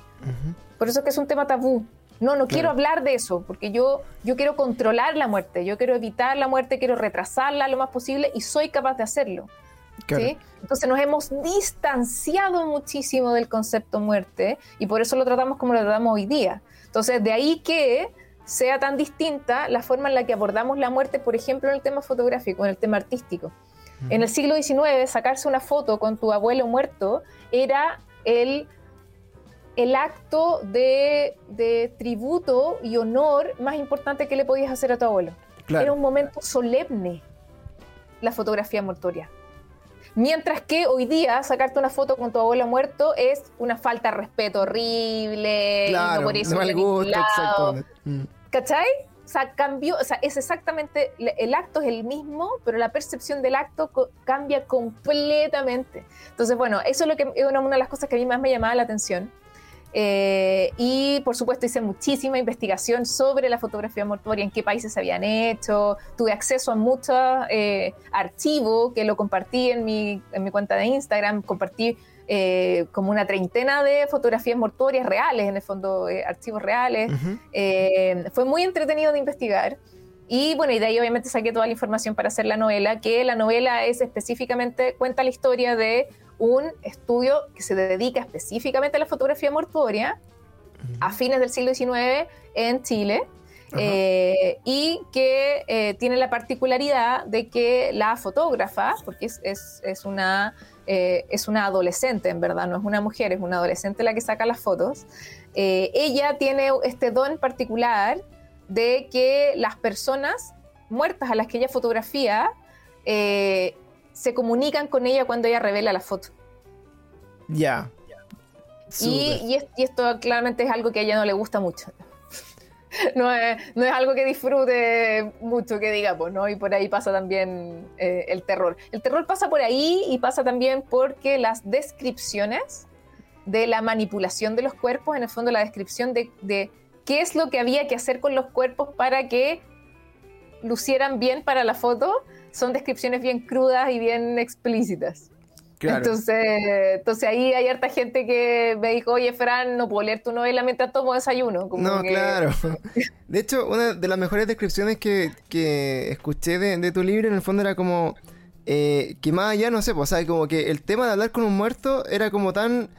Por eso es que es un tema tabú. No, no quiero hablar de eso, porque yo, yo quiero controlar la muerte, yo quiero evitar la muerte, quiero retrasarla lo más posible y soy capaz de hacerlo. Entonces nos hemos distanciado muchísimo del concepto muerte y por eso lo tratamos como lo tratamos hoy día. Entonces de ahí que sea tan distinta la forma en la que abordamos la muerte, por ejemplo, en el tema fotográfico, en el tema artístico. En el siglo XIX, sacarse una foto con tu abuelo muerto era el, el acto de, tributo y honor más importante que le podías hacer a tu abuelo. Era un momento solemne la fotografía mortuoria. Mientras que hoy día sacarte una foto con tu abuelo muerto es una falta de respeto horrible. Claro, no por eso mal gusto, mm. ¿Cachai? O sea, cambió, o sea, es exactamente, el acto es el mismo, pero la percepción del acto cambia completamente. Entonces, bueno, eso es lo que es una, de las cosas que a mí más me llamaba la atención. Eh, y por supuesto hice muchísima investigación sobre la fotografía mortuoria, en qué países se habían hecho, tuve acceso a muchos eh, archivos que lo compartí en mi, en mi cuenta de Instagram, compartí eh, como una treintena de fotografías mortuorias reales, en el fondo archivos reales. fue muy entretenido de investigar. Y bueno, y de ahí obviamente saqué toda la información para hacer la novela, que la novela es específicamente, cuenta la historia de un estudio que se dedica específicamente a la fotografía mortuoria a fines del siglo XIX en Chile. Eh, y que eh, tiene la particularidad de que la fotógrafa, porque es, es, una, eh, es una adolescente, en verdad, no es una mujer, es una adolescente la que saca las fotos, ella tiene este don particular de que las personas muertas a las que ella fotografía se comunican con ella cuando ella revela la foto. Ya. Y, esto claramente es algo que a ella no le gusta mucho. no, es, algo que disfrute mucho, que digamos, ¿no? Y por ahí pasa también eh, el terror. El terror pasa por ahí y pasa también porque las descripciones de la manipulación de los cuerpos, en el fondo la descripción de, de qué es lo que había que hacer con los cuerpos para que lucieran bien para la foto, son descripciones bien crudas y bien explícitas. Entonces, entonces ahí hay harta gente que me dijo, oye, Fran, no puedo leer tu novela mientras tomo desayuno. no, claro. De hecho, una de las mejores descripciones que, escuché de, tu libro, en el fondo, era como eh, que más allá, no sé, pues, o como que el tema de hablar con un muerto era como tan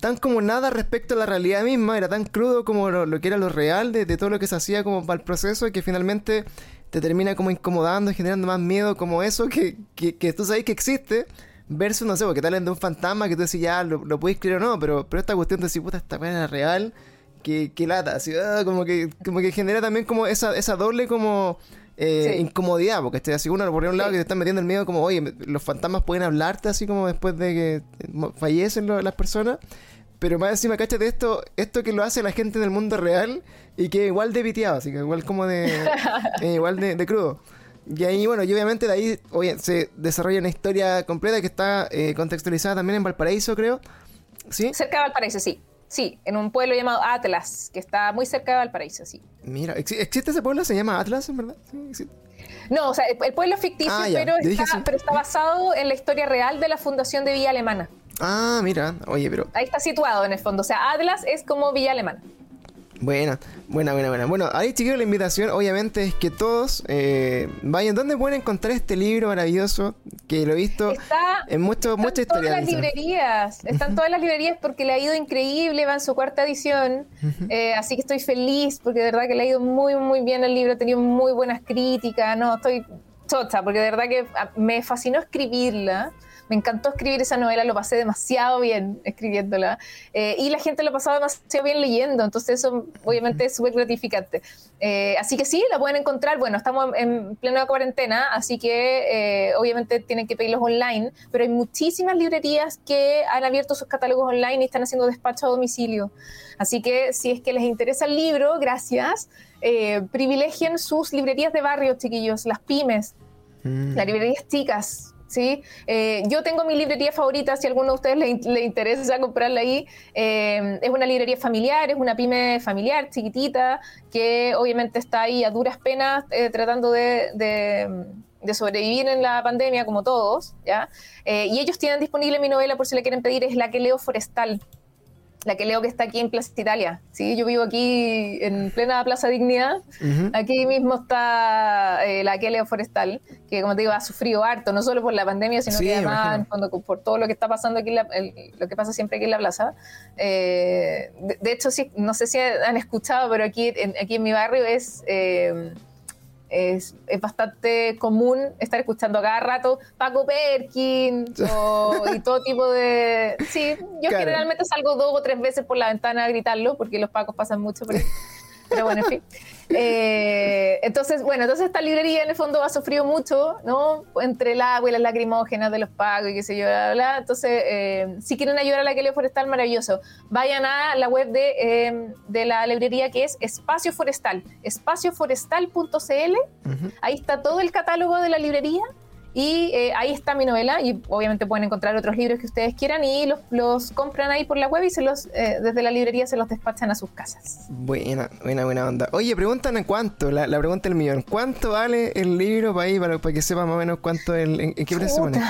tan como nada respecto a la realidad misma, era tan crudo como lo, que era lo real de, de, todo lo que se hacía como para el proceso y que finalmente te termina como incomodando, generando más miedo como eso que, que, tú sabes que existe, versus, no sé, porque tal de un fantasma que tú decís, ya, lo, lo puedes creer o no, pero, pero esta cuestión de decir, puta, esta pena real, que, que lata, así, ah, como, que, como que genera también como esa, esa doble como... Eh, incomodidad, porque te así uno por un lado que te están metiendo el miedo como, oye, los fantasmas pueden hablarte así como después de que fallecen las personas, pero más encima, de esto, esto que lo hace la gente del mundo real y que igual de piteado, así que igual como de. Eh, igual de, crudo. Y ahí, bueno, y obviamente de ahí oye, se desarrolla una historia completa que está eh, contextualizada también en Valparaíso, creo. ¿Sí? Cerca de Valparaíso, sí. Sí, en un pueblo llamado Atlas, que está muy cerca de Valparaíso, sí. Mira, ¿existe ese pueblo? ¿Se llama Atlas, en verdad? Sí, No, o sea, el, pueblo es ficticio, ah, pero, está, pero está basado en la historia real de la fundación de Villa Alemana. Ah, mira, oye, pero. Ahí está situado en el fondo. O sea, Atlas es como Villa Alemana. Buena, buena, buena, buena. Bueno, ahí chiquillos la invitación obviamente es que todos eh, vayan. ¿Dónde pueden encontrar este libro maravilloso? Que lo he visto en muchas muchas historias. todas las librerías, están todas las librerías porque le ha ido increíble, va en su cuarta edición. Eh, así que estoy feliz porque de verdad que le ha ido muy, muy bien el libro, ha tenido muy buenas críticas. No, estoy chocha porque de verdad que ah, me fascinó escribirla Me encantó escribir esa novela, lo pasé demasiado bien escribiéndola. Eh, y la gente lo ha pasado demasiado bien leyendo, entonces eso obviamente es súper gratificante. Eh, así que sí, la pueden encontrar. Bueno, estamos en plena cuarentena, así que eh, obviamente tienen que pedirlos online, pero hay muchísimas librerías que han abierto sus catálogos online y están haciendo despacho a domicilio. Así que si es que les interesa el libro, gracias. privilegien sus librerías de barrio, chiquillos, las pymes, mm. las librerías chicas, ¿sí? Eh, yo tengo mi librería favorita, si a alguno de ustedes le, interesa comprarla ahí. Eh, es una librería familiar, es una pyme familiar, chiquitita, que obviamente está ahí a duras penas eh, tratando de, sobrevivir en la pandemia, como todos, ¿ya? y ellos tienen disponible mi novela, por si la quieren pedir, es La que leo forestal la que leo que está aquí en Plaza Italia. ¿sí? Yo vivo aquí en plena Plaza Dignidad. Aquí mismo está eh, la que leo forestal, que como te digo, ha sufrido harto, no solo por la pandemia, sino que además por todo lo que está pasando aquí, lo que pasa siempre aquí en la plaza. Eh, de, hecho, sí, no sé si han escuchado, pero aquí en, aquí en mi barrio es... Eh, es, bastante común estar escuchando a cada rato Paco Perkin y todo tipo de... Sí, yo generalmente salgo dos o tres veces por la ventana a gritarlo porque los Pacos pasan mucho por pero bueno, en fin. Eh, entonces, bueno, entonces esta librería en el fondo ha sufrido mucho, ¿no? Entre el agua y las lacrimógenas de los pagos y qué sé yo, bla, bla. Entonces, eh, si quieren ayudar a la Quelio Forestal, maravilloso. Vayan a la web de, em, de la librería que es Espacio Forestal, espacioforestal.cl. Ahí está todo el catálogo de la librería y eh, ahí está mi novela y obviamente pueden encontrar otros libros que ustedes quieran y los, los compran ahí por la web y se los eh, desde la librería se los despachan a sus casas. Buena, buena, buena onda. Oye, preguntan en cuánto, la, pregunta del millón. ¿Cuánto vale el libro para ahí, para, para que sepa más o menos cuánto, el, en, qué precio pone?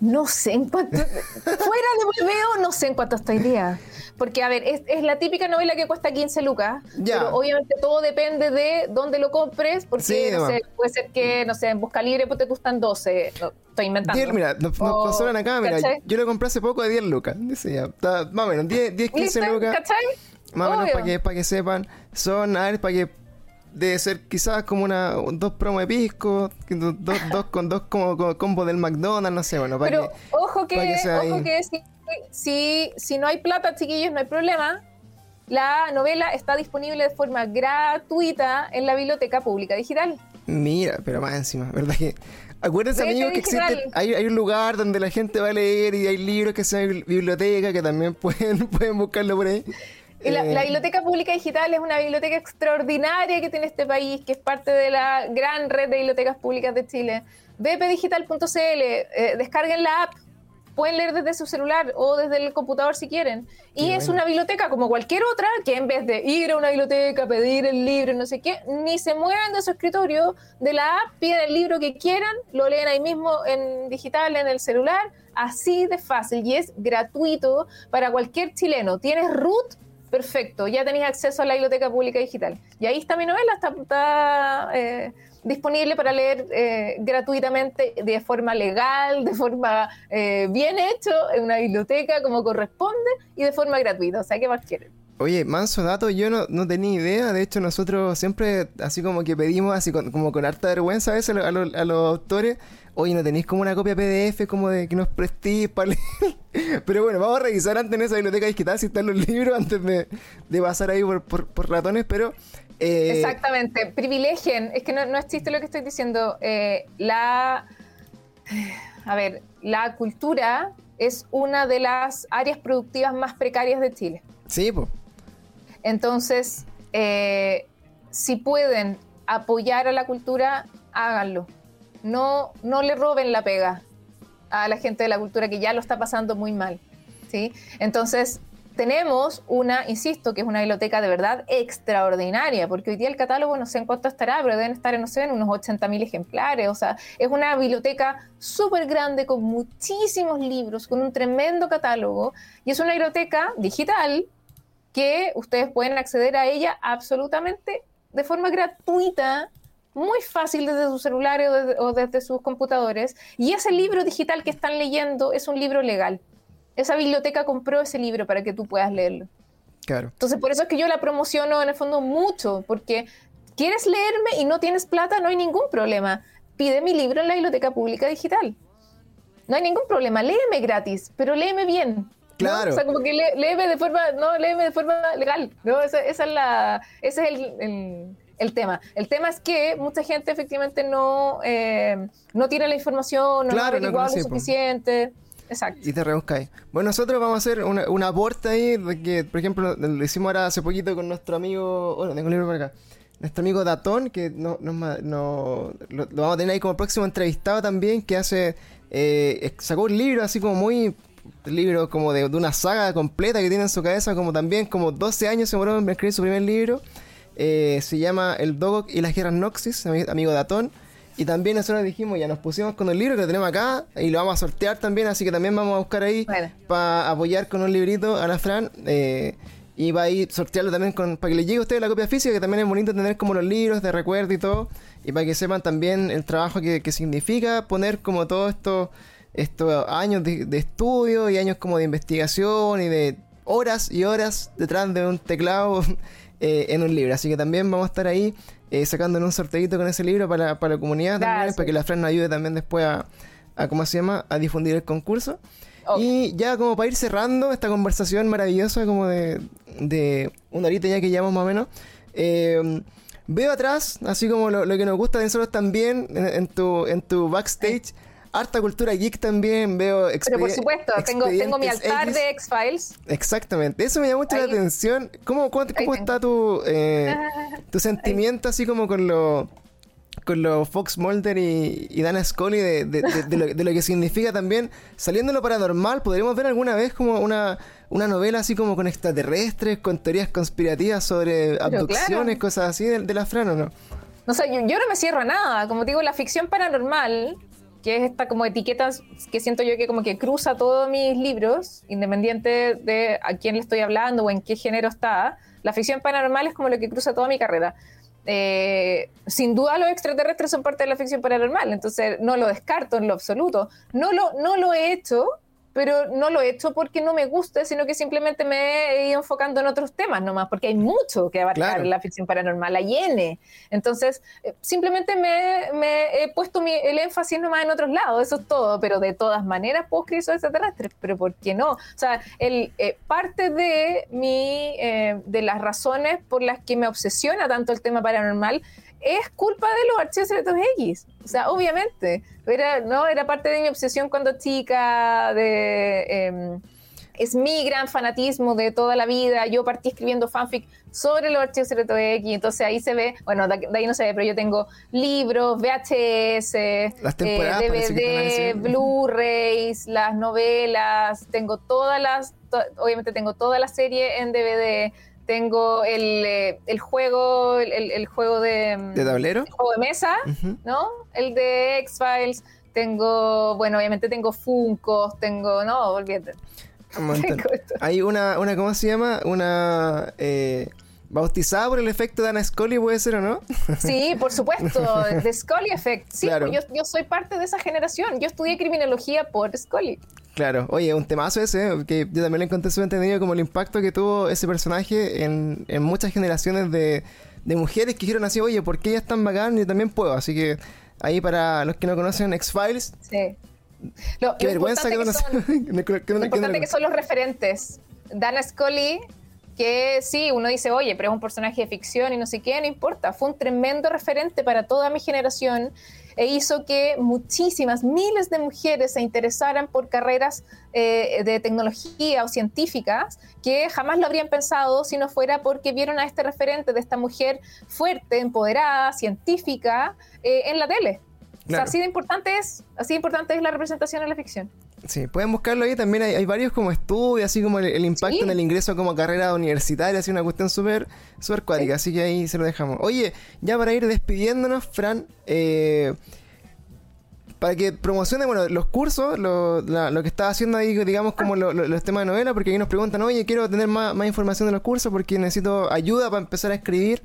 No sé en cuánto, fuera de volveo, no sé en cuánto está el día. Porque, a ver, es, la típica novela que cuesta 15 lucas, pero obviamente todo depende de dónde lo compres, porque puede ser que, no sé, en Busca Libre pues te gustan 12, estoy inventando. mira, nos, acá, mira, yo lo compré hace poco de 10 lucas, dice ya, más o menos, 10, 10 15 lucas. ¿Cachai? Más o menos para que, para que sepan, son, a ver, para que debe ser quizás como una dos promos de pisco, dos, dos, con dos como, combo del McDonald's, no sé, bueno, para Pero ojo que, ojo que si si, si no hay plata, chiquillos, no hay problema. La novela está disponible de forma gratuita en la Biblioteca Pública Digital. Mira, pero más encima, ¿verdad que? Acuérdense, amigos, que existe, hay, hay, un lugar donde la gente va a leer y hay libros que son biblioteca que también pueden, pueden buscarlo por ahí. La, la, eh, Biblioteca Pública Digital es una biblioteca extraordinaria que tiene este país, que es parte de la gran red de bibliotecas públicas de Chile. bpdigital.cl, eh, descarguen la app, pueden leer desde su celular o desde el computador si quieren. Y es una biblioteca como cualquier otra, que en vez de ir a una biblioteca, pedir el libro, no sé qué, ni se mueven de su escritorio, de la app, piden el libro que quieran, lo leen ahí mismo en digital, en el celular, así de fácil y es gratuito para cualquier chileno. ¿Tienes root? Perfecto, ya tenéis acceso a la biblioteca pública digital. Y ahí está mi novela, está... Eh, disponible para leer eh, gratuitamente de forma legal, de forma eh, bien hecho, en una biblioteca como corresponde y de forma gratuita. O sea, ¿qué más quieren? Oye, manso dato, yo no, no, tenía idea. De hecho, nosotros siempre, así como que pedimos, así como con harta vergüenza a veces a, los autores, oye, ¿no tenéis como una copia PDF como de que nos prestís para leer? Pero bueno, vamos a revisar antes en esa biblioteca digital si están los libros antes de, de pasar ahí por, por ratones. Pero eh, Exactamente, privilegien, es que no, no existe lo que estoy diciendo. Eh, la, a ver, la cultura es una de las áreas productivas más precarias de Chile. Sí, pues. Entonces, eh, si pueden apoyar a la cultura, háganlo. No, no le roben la pega a la gente de la cultura que ya lo está pasando muy mal. ¿sí? Entonces, tenemos una, insisto, que es una biblioteca de verdad extraordinaria, porque hoy día el catálogo no sé en cuánto estará, pero deben estar, no sé, en unos 80.000 ejemplares. O sea, es una biblioteca súper grande con muchísimos libros, con un tremendo catálogo, y es una biblioteca digital que ustedes pueden acceder a ella absolutamente de forma gratuita muy fácil desde sus celulares o desde, sus computadores. Y ese libro digital que están leyendo es un libro legal esa biblioteca compró ese libro para que tú puedas leerlo. Claro. Entonces, por eso es que yo la promociono en el fondo mucho, porque quieres leerme y no tienes plata, no hay ningún problema. Pide mi libro en la biblioteca pública digital. no hay ningún problema, léeme gratis, pero léeme bien. Claro. O sea, como que léeme de forma, no, léeme de forma legal, ¿no? Esa, es la, ese es el, tema. El tema es que mucha gente efectivamente no, eh, no tiene la información, no claro, ha averiguado lo suficiente. Exacto. Y te rebuscáis. Bueno, nosotros vamos a hacer una, una aporte ahí, que, por ejemplo, lo hicimos ahora hace poquito con nuestro amigo, bueno, tengo un libro por acá, nuestro amigo Datón, que no, no, no lo, vamos a tener ahí como próximo entrevistado también, que hace, eh, sacó un libro así como muy, libro como de, una saga completa que tiene en su cabeza, como también como 12 años se demoró en escribir su primer libro. Eh, se llama El Dogok y las Guerras Noxis, amigo Datón. Y también nosotros dijimos, ya nos pusimos con el libro que tenemos acá y lo vamos a sortear también, así que también vamos a buscar ahí para apoyar con un librito a la Fran. Eh, y va a ir sortearlo también con, para que le llegue a ustedes la copia física, que también es bonito tener como los libros de recuerdo y todo. Y para que sepan también el trabajo que, significa poner como todos estos estos años de, estudio y años como de investigación y de horas y horas detrás de un teclado eh, en un libro. Así que también vamos a estar ahí eh, sacando un sorteito con ese libro para, para la comunidad también, para que la Fran nos ayude también después a, a, ¿cómo se llama?, a difundir el concurso. Y ya como para ir cerrando esta conversación maravillosa como de, de una horita ya que llevamos más o menos, eh, veo atrás, así como lo, que nos gusta de nosotros también en, tu, en tu backstage, harta cultura geek también, veo Pero por supuesto, tengo, tengo mi altar de X-Files. Exactamente, eso me llama mucho la atención. ¿Cómo, cómo, está tu, eh, tu sentimiento así como con lo con los Fox Mulder y, Dana Scully de, de, lo, que significa también saliendo lo paranormal. ¿Podríamos ver alguna vez como una, una novela así como con extraterrestres, con teorías conspirativas sobre abducciones, cosas así de, la Fran o no? No sé, yo, yo, no me cierro a nada. Como digo, la ficción paranormal que es esta como etiqueta que siento yo que como que cruza todos mis libros, independiente de a quién le estoy hablando o en qué género está. La ficción paranormal es como lo que cruza toda mi carrera. Eh, sin duda los extraterrestres son parte de la ficción paranormal, entonces no lo descarto en lo absoluto. No lo, no lo he hecho, pero no lo he hecho porque no me guste, sino que simplemente me he ido enfocando en otros temas nomás, porque hay mucho que abarcar la ficción paranormal, hay N. Entonces, eh, simplemente me, he puesto el énfasis nomás en otros lados, eso es todo, pero de todas maneras puedo escribir sobre extraterrestres, pero ¿por qué no? O sea, el, eh, parte de, mi, eh, de las razones por las que me obsesiona tanto el tema paranormal es culpa de los archivos secretos X. O sea, obviamente. Era, ¿no? era parte de mi obsesión cuando chica, de... Em, es mi gran fanatismo de toda la vida. Yo partí escribiendo fanfic sobre los archivos secretos X, entonces ahí se ve, bueno, de ahí no se ve, pero yo tengo libros, VHS, DVD, eh, Blu-rays, las novelas, tengo todas las, obviamente tengo toda la serie en DVD tengo el, eh, el juego, el, el, juego de... Mm, ¿De tablero? El juego de mesa, ¿no? El de X-Files. Tengo, bueno, obviamente tengo Funkos, tengo, no, olvídate. Hay una, una, ¿cómo se llama? Una... Eh, bautizada por el efecto de Ana Scully, ¿puede ser o no? Sí, por supuesto, de Scully Effect. Sí, claro. yo, yo, soy parte de esa generación. Yo estudié criminología por Scully. Claro, oye, un temazo ese, que yo también le encontré su entendido como el impacto que tuvo ese personaje en, en muchas generaciones de, de, mujeres que dijeron así, oye, ¿por qué ella es tan bacán? Yo también puedo. Así que ahí para los que no conocen X-Files. Sí. qué vergüenza que, que, son, lo importante que son los referentes. Dana Scully que sí, uno dice, oye, pero es un personaje de ficción y no sé qué, no importa, fue un tremendo referente para toda mi generación e hizo que muchísimas, miles de mujeres se interesaran por carreras eh, de tecnología o científicas que jamás lo habrían pensado si no fuera porque vieron a este referente de esta mujer fuerte, empoderada, científica eh, en la tele. O sea, así de importante es, así de importante es la representación en la ficción. Sí, pueden buscarlo ahí. También hay, varios como estudios, así como el, impacto en el ingreso como carrera universitaria, así una cuestión súper super cuática. Así que ahí se lo dejamos. Oye, ya para ir despidiéndonos, Fran, eh, para que promocione bueno, los cursos, lo, que está haciendo ahí, digamos, como los temas de novela, porque ahí nos preguntan, oye, quiero tener más, información de los cursos porque necesito ayuda para empezar a escribir.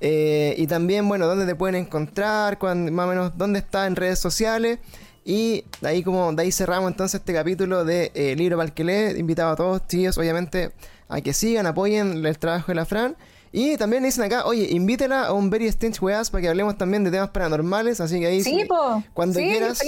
Eh, y también, bueno, dónde te pueden encontrar, más o menos dónde está en redes sociales. Y de ahí como de ahí cerramos entonces este capítulo de eh, Libro para el que lee. Invitado a todos, chicos, obviamente, a que sigan, apoyen el trabajo de la Fran. Y también dicen acá, oye, invítela a un Very Strange Weas para que hablemos también de temas paranormales. Así que ahí, sí, cuando quieras,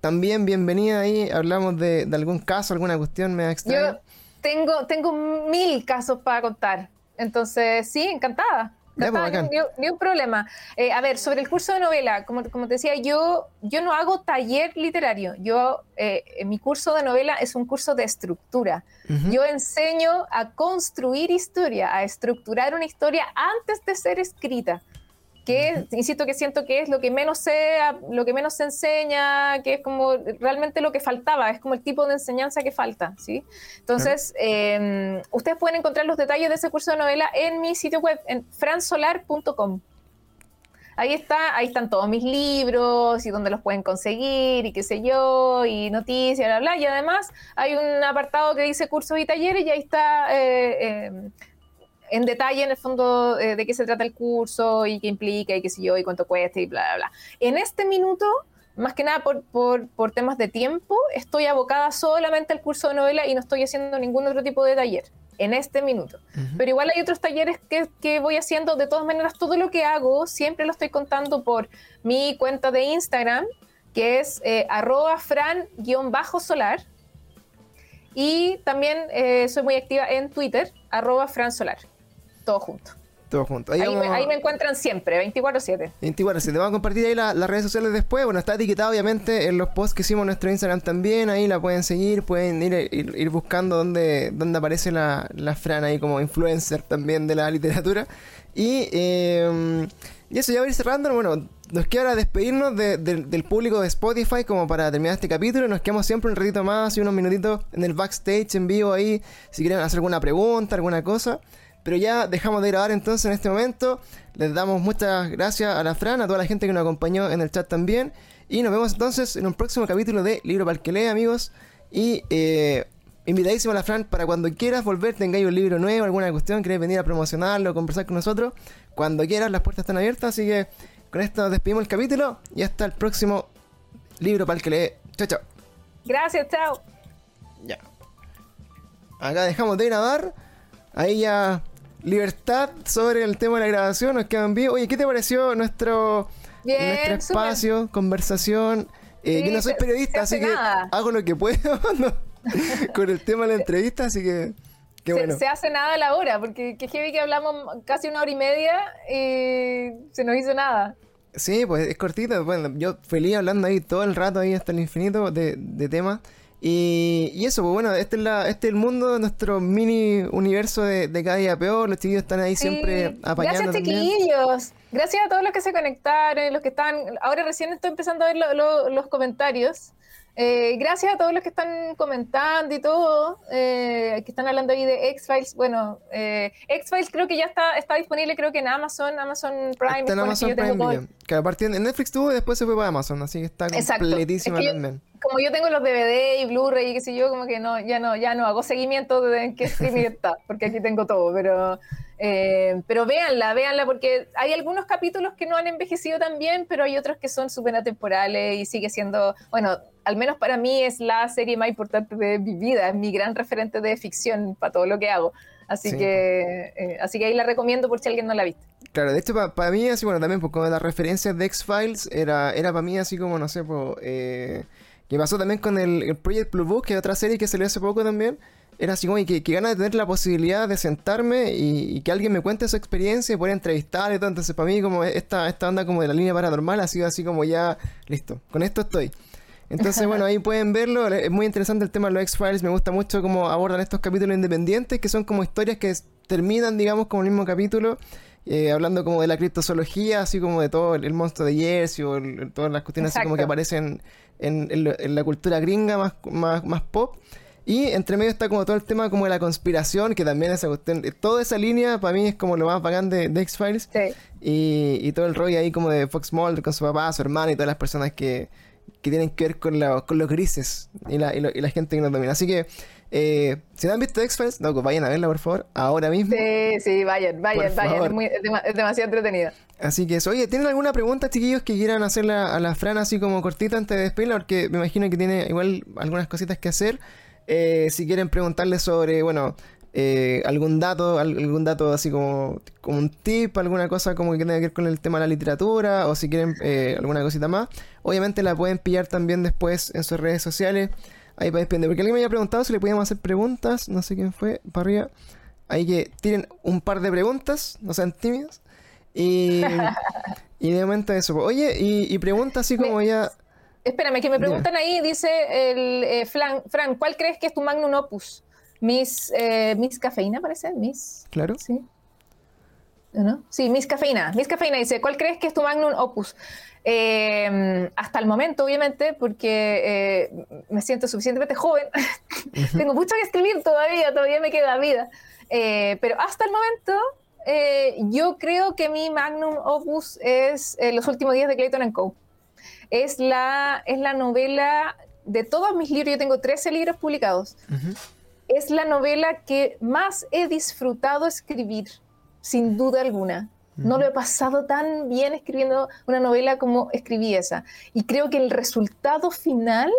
también bienvenida ahí. Hablamos de, algún caso, alguna cuestión me extraña. Yo tengo, tengo mil casos para contar. Entonces, sí, encantada. Pues, ni, un problema. Eh, a ver, sobre el curso de novela, como, como te decía, yo, yo no hago taller literario. Yo, eh, mi curso de novela es un curso de estructura. Yo enseño a construir historia, a estructurar una historia antes de ser escrita que insisto que siento que es lo que menos se, lo que menos se enseña, que es como realmente lo que faltaba, es como el tipo de enseñanza que falta, ¿sí? Entonces, em, ustedes pueden encontrar los detalles de ese curso de novela en mi sitio web, en fransolar.com. Ahí está, ahí están todos mis libros y dónde los pueden conseguir y qué sé yo, y noticias, bla, bla. Y además hay un apartado que dice cursos y talleres y ahí está eh, em, en detalle en el fondo eh, de qué se trata el curso y qué implica y qué sé yo y cuánto cuesta y bla, bla, bla. En este minuto, más que nada por, por, por temas de tiempo, estoy abocada solamente al curso de novela y no estoy haciendo ningún otro tipo de taller en este minuto. Pero igual hay otros talleres que, que, voy haciendo, de todas maneras, todo lo que hago siempre lo estoy contando por mi cuenta de Instagram, que es eh, arroba fran-solar. Y también eh, soy muy activa en Twitter, arroba fransolar todo junto. Todo junto. Ahí, me encuentran siempre, 24-7. 24-7. Vamos a compartir ahí las redes sociales después. Bueno, está etiquetado obviamente en los posts que hicimos en nuestro Instagram también. Ahí la pueden seguir, pueden ir, ir, buscando donde, donde aparece la, la Fran ahí como influencer también de la literatura. Y, eh, y eso ya va a ir cerrando. Bueno, nos queda ahora despedirnos del público de Spotify como para terminar este capítulo. Nos quedamos siempre un ratito más y unos minutitos en el backstage en vivo ahí. Si quieren hacer alguna pregunta, alguna cosa. Pero ya dejamos de grabar entonces en este momento. Les damos muchas gracias a la Fran, a toda la gente que nos acompañó en el chat también. Y nos vemos entonces en un próximo capítulo de Libro para el que lee, amigos. Y eh, invitadísimo a la Fran para cuando quieras volver, tengáis un libro nuevo, alguna cuestión, querés venir a promocionarlo, conversar con nosotros. Cuando quieras, las puertas están abiertas. Así que con esto nos despedimos el capítulo y hasta el próximo libro para el que lee. Chao, chao. Gracias, chao. Ya. Acá dejamos de grabar. Ahí ya libertad sobre el tema de la grabación, nos quedan bien. Oye, ¿qué te pareció nuestro, nuestro espacio, conversación? Eh, yo no soy periodista, así que hago lo que puedo con el tema de la entrevista, así que... Qué bueno. se, hace nada a la hora, porque que heavy que hablamos casi una hora y media y se nos hizo nada. Sí, pues es cortito. Bueno, yo feliz hablando ahí todo el rato ahí hasta el infinito de, de temas. Y, eso, pues bueno, este es, la, este es el mundo de nuestro mini universo de, de cada día peor. Los chiquillos están ahí siempre apañando. Gracias, chiquillos. Gracias a todos los que se conectaron, los que están. Ahora recién estoy empezando a ver los comentarios. Eh, gracias a todos los que están comentando y todo, eh, que están hablando ahí de X-Files. Bueno, eh, X-Files creo que ya está, está disponible, creo que en Amazon, Amazon Prime. Está en Amazon Prime Que a partir de Netflix tuvo y después se fue para Amazon, así que está completísima también. Como yo tengo los DVD y Blu-ray y qué sé yo, como que no, ya no, ya no hago seguimiento de en qué streaming está, porque aquí tengo todo, pero eh, pero véanla, véanla, porque hay algunos capítulos que no han envejecido tan bien, pero hay otros que son súper atemporales y sigue siendo, bueno, al menos para mí es la serie más importante de mi vida, es mi gran referente de ficción para todo lo que hago. Así que eh, así que ahí la recomiendo por si alguien no la ha visto. Claro, de hecho para mí así, bueno, también porque las referencias de X-Files era, era para mí así como, no sé, pues, eh, que pasó también con el, Project Blue Book, que es otra serie que salió hace poco también, era así como que, que ganas de tener la posibilidad de sentarme y, que alguien me cuente su experiencia y poder entrevistar y todo. Entonces, para mí, como esta, esta onda como de la línea paranormal ha sido así como ya listo, con esto estoy. Entonces, bueno, ahí pueden verlo. Es muy interesante el tema de los X-Files. Me gusta mucho cómo abordan estos capítulos independientes, que son como historias que terminan, digamos, como el mismo capítulo. Eh, hablando como de la criptozoología, así como de todo el, monstruo de Jersey o todas las cuestiones así como que aparecen en, en, la cultura gringa más, más, más pop. Y entre medio está como todo el tema como de la conspiración, que también esa cuestión, toda esa línea para mí es como lo más bacán de, X-Files. Sí. Y, y, todo el rollo ahí como de Fox Mulder con su papá, su hermana y todas las personas que, que tienen que ver con, la, con los grises y la, y, la gente que nos domina. Así que, eh, si no han visto X-Files, no, vayan a verla, por favor, ahora mismo. Sí, sí, vayan, vayan, vayan. Es, muy, es, demasiado entretenida. Así que eso. Oye, ¿tienen alguna pregunta, chiquillos, que quieran hacerle a la Fran así como cortita antes de despedirla? Porque me imagino que tiene igual algunas cositas que hacer. Eh, si quieren preguntarle sobre, bueno, eh, algún dato, algún dato así como, como un tip, alguna cosa como que tenga que ver con el tema de la literatura, o si quieren eh, alguna cosita más, obviamente la pueden pillar también después en sus redes sociales. Ahí para depender. Porque alguien me había preguntado si le podíamos hacer preguntas, no sé quién fue, para arriba. Ahí que tienen un par de preguntas, no sean tímidos. Y, y de momento eso. Oye, y, y pregunta así como ya... Espérame, que me preguntan ahí, dice el eh, Fran, Fran, ¿cuál crees que es tu magnum opus? Miss, eh, Miss Cafeína, parece. Miss. Claro. Sí. ¿No? Sí, Miss Cafeína. Miss Cafeína dice, ¿cuál crees que es tu magnum opus? Eh, hasta el momento, obviamente, porque eh, me siento suficientemente joven. Tengo mucho que escribir todavía, todavía me queda vida. pero hasta el momento, yo creo que mi magnum opus es Los últimos días de Clayton Co. Es la, es la novela de todos mis libros. Yo tengo 13 libros publicados es la novela que más he disfrutado escribir, sin duda alguna. No lo he pasado tan bien escribiendo una novela como escribí esa. Y creo que el resultado final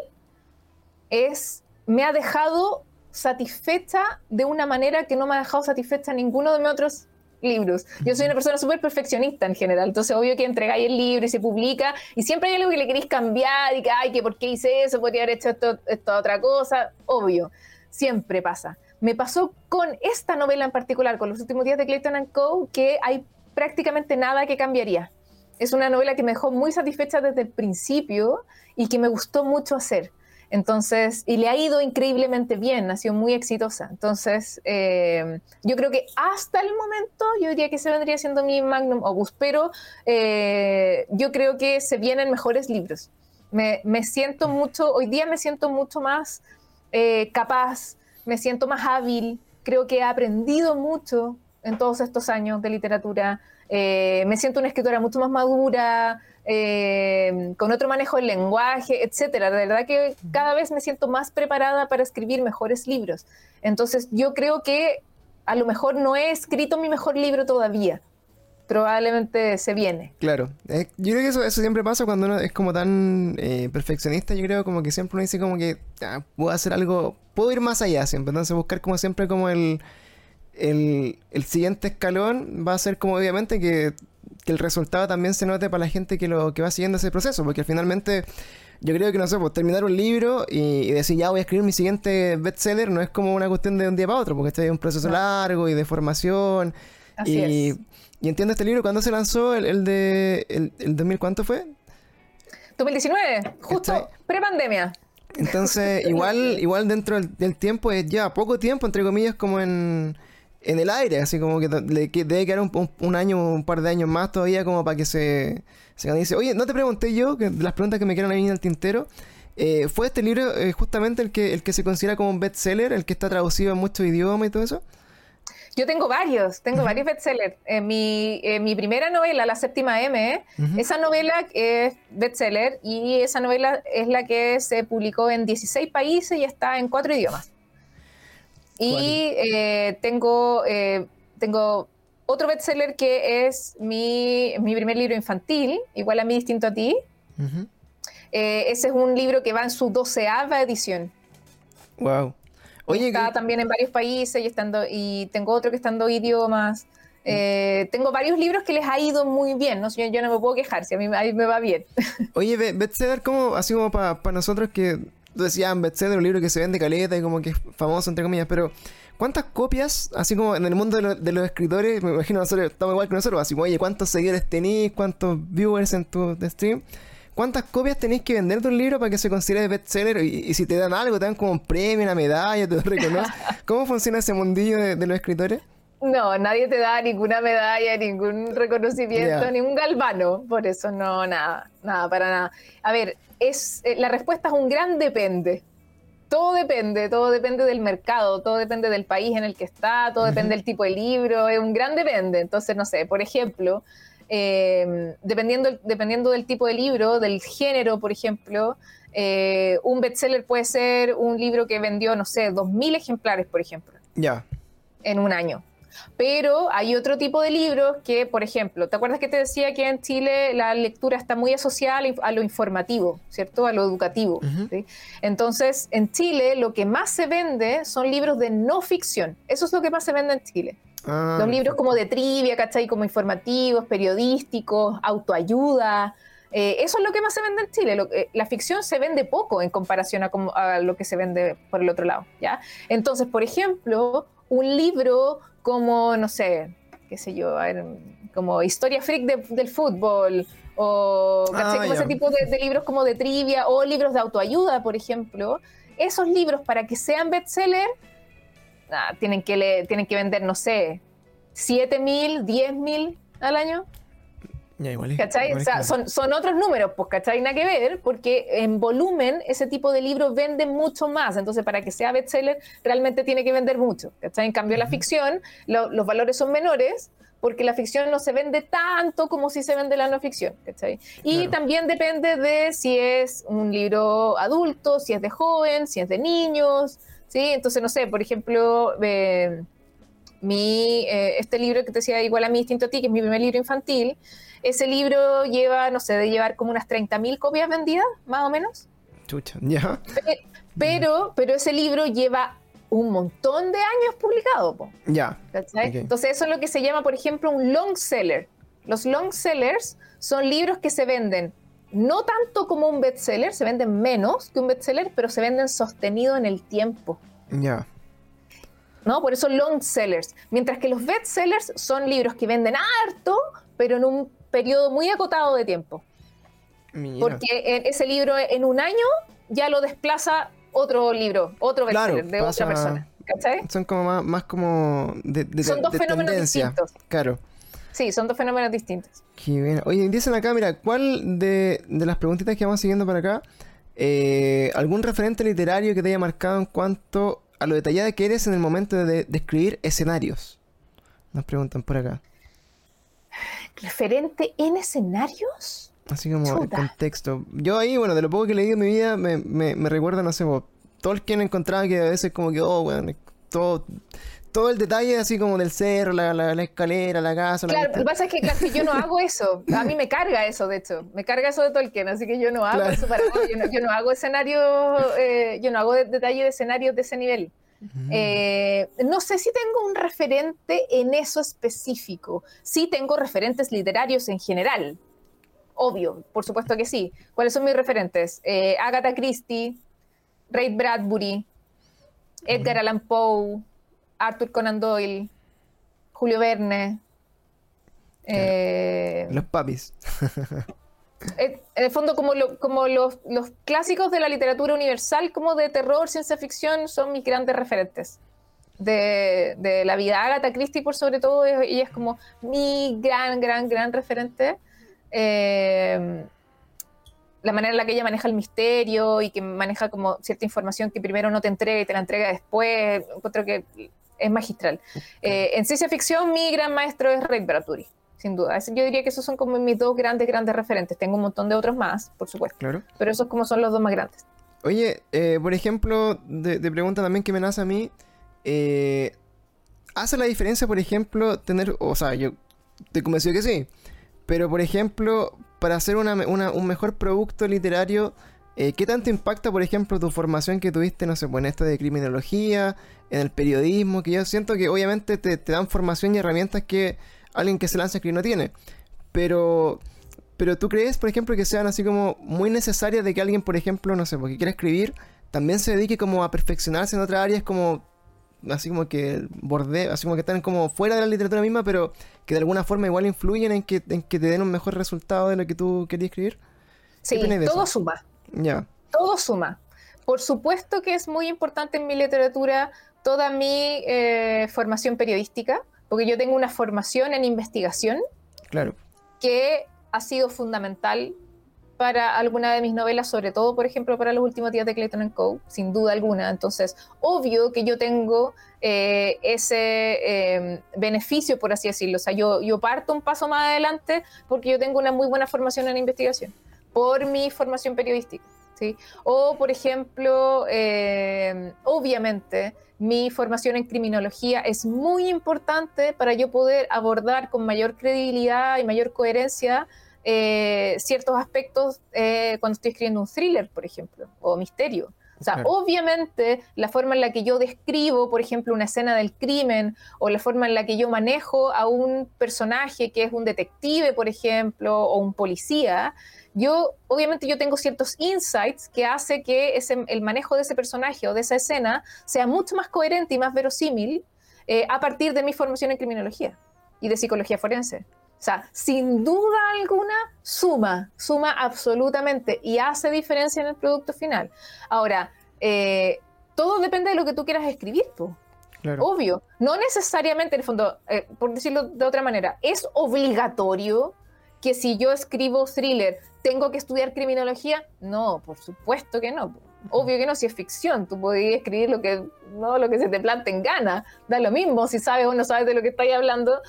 es, me ha dejado satisfecha de una manera que no me ha dejado satisfecha ninguno de mis otros libros. Yo soy una persona súper perfeccionista en general, entonces obvio que entregáis el libro y se publica y siempre hay algo que le queréis cambiar y que, ay, que por qué hice eso, podría haber hecho esto, esto otra cosa, obvio siempre pasa. Me pasó con esta novela en particular, con los últimos días de Clayton Co., que hay prácticamente nada que cambiaría. Es una novela que me dejó muy satisfecha desde el principio y que me gustó mucho hacer. Entonces, y le ha ido increíblemente bien, ha sido muy exitosa. Entonces, eh, yo creo que hasta el momento yo diría que se vendría siendo mi magnum opus, pero eh, yo creo que se vienen mejores libros. Me, siento mucho, hoy día me siento mucho más eh, capaz, me siento más hábil, creo que he aprendido mucho en todos estos años de literatura, eh, me siento una escritora mucho más madura, eh, con otro manejo del lenguaje, etcétera. De verdad que cada vez me siento más preparada para escribir mejores libros. Entonces, yo creo que a lo mejor no he escrito mi mejor libro todavía, probablemente se viene. Claro, yo creo que eso, siempre pasa cuando uno es como tan eh, perfeccionista, yo creo como que siempre uno dice como que ah, puedo hacer algo, puedo ir más allá siempre, entonces buscar como siempre como el, el, siguiente escalón va a ser como obviamente que, el resultado también se note para la gente que lo que va siguiendo ese proceso, porque finalmente yo creo que no sé, pues terminar un libro y, decir ya voy a escribir mi siguiente bestseller no es como una cuestión de un día para otro, porque este es un proceso largo y de formación. Así y, es y entiendo este libro, ¿cuándo se lanzó? ¿El, de. El, 2000 cuánto fue? 2019, justo pre-pandemia. Entonces, igual, igual dentro del, tiempo es ya poco tiempo, entre comillas, como en, en el aire, así como que le, debe quedar un, año, un par de años más todavía como para que se, se dice, oye, no te pregunté yo, que las preguntas que me quedan ahí en el tintero, eh, ¿fue este libro eh, justamente el que, el que se considera como un bestseller, el que está traducido en muchos idiomas y todo eso? Yo tengo varios, tengo varios bestsellers. Eh, mi, eh, mi, primera novela, La Séptima M, esa novela es bestseller y esa novela es la que se publicó en 16 países y está en cuatro idiomas. Y eh, tengo, tengo otro bestseller que es mi, mi, primer libro infantil, igual a mí, distinto a ti. ese es un libro que va en su doceava edición. Wow. Oye, está también en varios países y, estando, y tengo otro que está en dos idiomas. Eh, tengo varios libros que les ha ido muy bien, ¿no? Yo, yo no me puedo quejar, si a mí, me va bien. Oye, bestseller, como, así como para nosotros que tú decías bestseller, un libro que se vende caleta y como que es famoso, entre comillas, pero ¿cuántas copias, así como en el mundo de, los escritores, me imagino nosotros estamos igual que nosotros, así como, oye, ¿cuántos seguidores tenéis? ¿Cuántos viewers en tu stream? ¿Cuántas copias tenéis que vender de un libro para que se considere bestseller? Y, y si te dan algo, te dan como un premio, una medalla, te reconocen. ¿Cómo funciona ese mundillo de, los escritores? No, nadie te da ninguna medalla, ningún reconocimiento, ningún galvano. Por eso no, nada, nada, para nada. A ver, es, eh, la respuesta es un gran depende. Todo depende, todo depende del mercado, todo depende del país en el que está, todo depende del tipo de libro, es un gran depende. Entonces, no sé, por ejemplo, eh, dependiendo, dependiendo del tipo de libro, del género, por ejemplo, eh, un bestseller puede ser un libro que vendió, no sé, 2.000 ejemplares, por ejemplo. Ya. En un año. Pero hay otro tipo de libros que, por ejemplo, ¿te acuerdas que te decía que en Chile la lectura está muy asociada a lo informativo, ¿cierto? A lo educativo. Entonces, en Chile lo que más se vende son libros de no ficción. Eso es lo que más se vende en Chile. Ah, Los libros como de trivia, ¿cachai? Como informativos, periodísticos, autoayuda. Eh, eso es lo que más se vende en Chile. Eh, la ficción se vende poco en comparación a, a, lo que se vende por el otro lado, ¿ya? Entonces, por ejemplo, un libro como, no sé, qué sé yo, como Historia Freak del fútbol, o ah, como ese tipo de, libros como de trivia, o libros de autoayuda, por ejemplo. Esos libros, para que sean bestseller, ah, tienen, que tienen que vender, no sé, 7 mil, 10 mil al año. ¿Cachai? o sea, son, son, otros números, pues, ¿cachai? Nada que ver, porque en volumen ese tipo de libros vende mucho más. Entonces, para que sea bestseller, realmente tiene que vender mucho. ¿cachai? En cambio, la ficción, los valores son menores, porque la ficción no se vende tanto como si se vende la no ficción. ¿cachai? Y también depende de si es un libro adulto, si es de joven, si es de niños. ¿sí? Entonces, no sé, por ejemplo. Eh, mi, eh, este libro que te decía igual a mí, distinto a ti, que es mi primer libro infantil, ese libro lleva, no sé, de llevar como unas 30.000 copias vendidas, más o menos. Chucha, ya. Pero, pero ese libro lleva un montón de años publicado. Ya. Entonces eso es lo que se llama, por ejemplo, un long seller. Los long sellers son libros que se venden no tanto como un bestseller, se venden menos que un bestseller, pero se venden sostenido en el tiempo. Ya. ¿No? Por eso long sellers. Mientras que los bestsellers son libros que venden harto, pero en un periodo muy acotado de tiempo. Porque ese libro en un año ya lo desplaza otro libro, otro bestseller de otra persona. ¿Cachai? Son como más, como de, de Son dos fenómenos distintos. Claro. Sí, son dos fenómenos distintos. Qué bien. Oye, dicen acá, mira, ¿cuál de, las preguntitas que vamos siguiendo para acá, eh, algún referente literario que te haya marcado en cuanto a lo detallada que eres en el momento de describir escenarios? Nos preguntan por acá referente en escenarios. Así como el contexto. Yo ahí, bueno, de lo poco que leído en mi vida, me, me, me recuerda, no sé, Tolkien encontraba que a veces como que, oh, bueno, todo, todo el detalle así como del cerro, la, la, escalera, la casa. Claro, lo que pasa es que, yo no hago eso. A mí me carga eso, de hecho. Me carga eso de Tolkien, así que yo no hago eso para Yo no, yo no hago escenarios, eh, yo no hago detalle de escenarios de ese nivel. Eh, no sé si tengo un referente en eso específico. Sí tengo referentes literarios en general. Obvio, por supuesto que sí. ¿Cuáles son mis referentes? Eh, Agatha Christie, Ray Bradbury, Edgar Allan Poe, Arthur Conan Doyle, Julio Verne. Eh, los papis. en el fondo, como, como los, clásicos de la literatura universal, como de terror, ciencia ficción, son mis grandes referentes. De, la vida. Agatha Christie, por sobre todo, ella es como mi gran, gran, gran referente. Eh, la manera en la que ella maneja el misterio y que maneja como cierta información que primero no te entrega y te la entrega después, encuentro que es magistral. Eh, en ciencia ficción, mi gran maestro es Ray Bradbury sin duda. Yo diría que esos son como mis dos grandes, grandes referentes. Tengo un montón de otros más, por supuesto. Claro. Pero esos como son los dos más grandes. Oye, eh, por ejemplo, de, pregunta también que me nace a mí, eh, ¿hace la diferencia, por ejemplo, tener, o sea, yo te convencido que sí, pero por ejemplo, para hacer un mejor producto literario, eh, ¿qué tanto impacta, por ejemplo, tu formación que tuviste, no sé, pues en esto de criminología, en el periodismo, que yo siento que obviamente te, te dan formación y herramientas que alguien que se lanza que no tiene. Pero, pero tú crees, por ejemplo, que sean así como muy necesarias de que alguien, por ejemplo, no sé, porque quiera escribir, también se dedique como a perfeccionarse en otras áreas como así como que borde, así como que están como fuera de la literatura misma, pero que de alguna forma igual influyen en que, en que te den un mejor resultado de lo que tú querías escribir. Sí, todo suma. Ya. Todo suma. Por supuesto que es muy importante en mi literatura toda mi eh, formación periodística, porque yo tengo una formación en investigación claro. que ha sido fundamental para alguna de mis novelas, sobre todo, por ejemplo, para los últimos días de Clayton Co., sin duda alguna. Entonces, obvio que yo tengo eh, ese em, beneficio, por así decirlo. O sea, yo, yo parto un paso más adelante porque yo tengo una muy buena formación en investigación, por mi formación periodística. ¿Sí? O, por ejemplo, eh, obviamente, mi formación en criminología es muy importante para yo poder abordar con mayor credibilidad y mayor coherencia eh, ciertos aspectos eh, cuando estoy escribiendo un thriller, por ejemplo, o misterio. O sea, obviamente la forma en la que yo describo, por ejemplo, una escena del crimen o la forma en la que yo manejo a un personaje que es un detective, por ejemplo, o un policía, yo obviamente yo tengo ciertos insights que hace que ese, el manejo de ese personaje o de esa escena sea mucho más coherente y más verosímil eh, a partir de mi formación en criminología y de psicología forense. O sea, sin duda alguna, suma, suma absolutamente y hace diferencia en el producto final. Ahora, eh, todo depende de lo que tú quieras escribir, tú. Obvio. No necesariamente, en el fondo, eh, por decirlo de otra manera, es obligatorio que si yo escribo thriller, tengo que estudiar criminología. No, por supuesto que no. Obvio que no, si es ficción, tú podrías escribir lo que, no, lo que se te plante en gana. Da lo mismo si sabes o no sabes de lo que estáis hablando,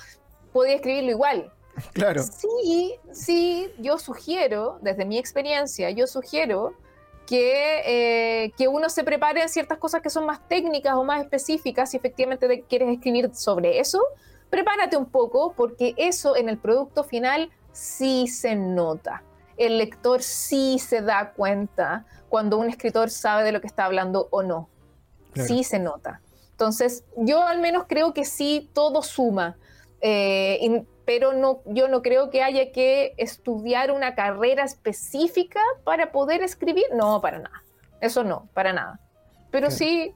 podías escribirlo igual. Claro. Sí, sí, yo sugiero, desde mi experiencia, yo sugiero que, eh, que uno se prepare en ciertas cosas que son más técnicas o más específicas. Si efectivamente quieres escribir sobre eso, prepárate un poco porque eso en el producto final sí se nota. El lector sí se da cuenta cuando un escritor sabe de lo que está hablando o no. Sí se nota. Entonces, yo al menos creo que sí todo suma. Eh, pero no, yo no creo que haya que estudiar una carrera específica para poder escribir. No, para nada. Eso no, para nada. Pero sí,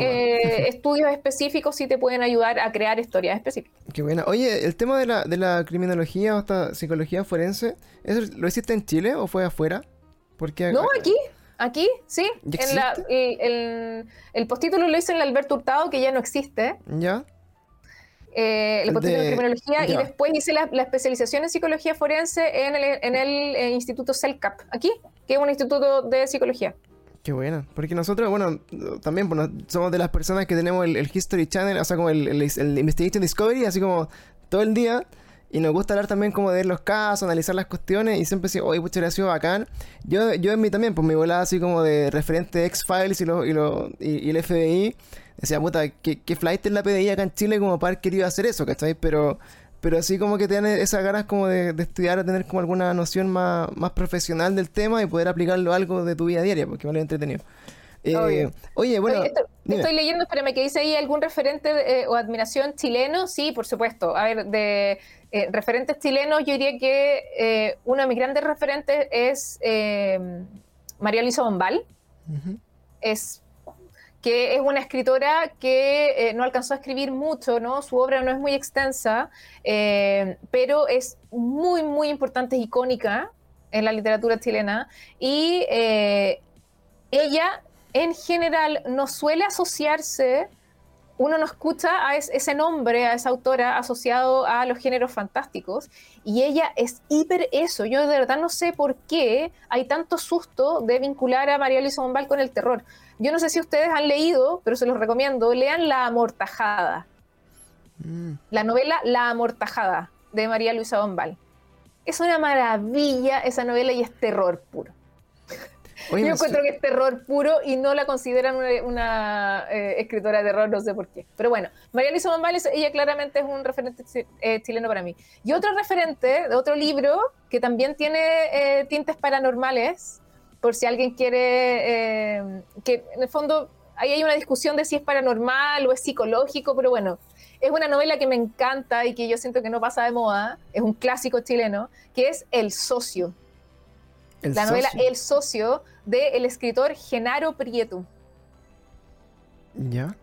eh, estudios específicos sí te pueden ayudar a crear historias específicas. Qué buena. Oye, el tema de la, de la criminología o esta psicología forense, ¿eso lo hiciste en Chile o fue afuera? Porque no, aquí. Aquí, sí. En la, el, el, postítulo lo hice en el Alberto Hurtado, que ya no existe. Ya eh, el de, criminología y después hice la, especialización en psicología forense en el, en el eh, Instituto CELCAP, aquí, que es un instituto de psicología. Qué bueno, porque nosotros, bueno, también somos de las personas que tenemos el, History Channel, o sea, como el, el, Investigation Discovery, así como todo el día. Y nos gusta hablar también como de ver los casos, analizar las cuestiones y siempre decir, oye, pucha, ha sido bacán. Yo, yo en mí también, pues mi volada así como de referente X-Files y, lo, y, lo, y, el FBI decía, puta, ¿qué, qué flight es la PDI acá en Chile como para haber querido hacer eso, ¿cachai? Pero, pero así como que tiene esas ganas como de, estudiar, a tener como alguna noción más, más profesional del tema y poder aplicarlo a algo de tu vida diaria, porque vale entretenido. Eh, oye, bueno. estoy leyendo, espérame, que dice ahí algún referente eh, o admiración chileno. Sí, por supuesto. A ver, de eh, referentes chilenos, yo diría que uno de mis grandes referentes es María Luisa Bombal. Es que es una escritora que eh, no alcanzó a escribir mucho, ¿no? Su obra no es muy extensa, eh, pero es muy, muy importante, es icónica en la literatura chilena. Y eh, ella, en general, no suele asociarse, uno no escucha a ese nombre, a esa autora asociado a los géneros fantásticos, y ella es hiper eso. Yo de verdad no sé por qué hay tanto susto de vincular a María Luisa Bombal con el terror yo no sé si ustedes han leído, pero se los recomiendo, lean La Amortajada. Mm. La novela La Amortajada de María Luisa Bombal. Es una maravilla esa novela y es terror puro. Yo encuentro que es terror puro y no la consideran una, eh, escritora de terror, no sé por qué. Pero bueno, María Luisa Bombal, ella claramente es un referente eh, chileno para mí. Y otro referente de otro libro que también tiene eh, tintes paranormales por si alguien quiere, eh, que en el fondo ahí hay una discusión de si es paranormal o es psicológico, pero bueno, es una novela que me encanta y que yo siento que no pasa de moda, es un clásico chileno, que es El Socio. la novela El Socio del escritor Genaro Prieto. Ya.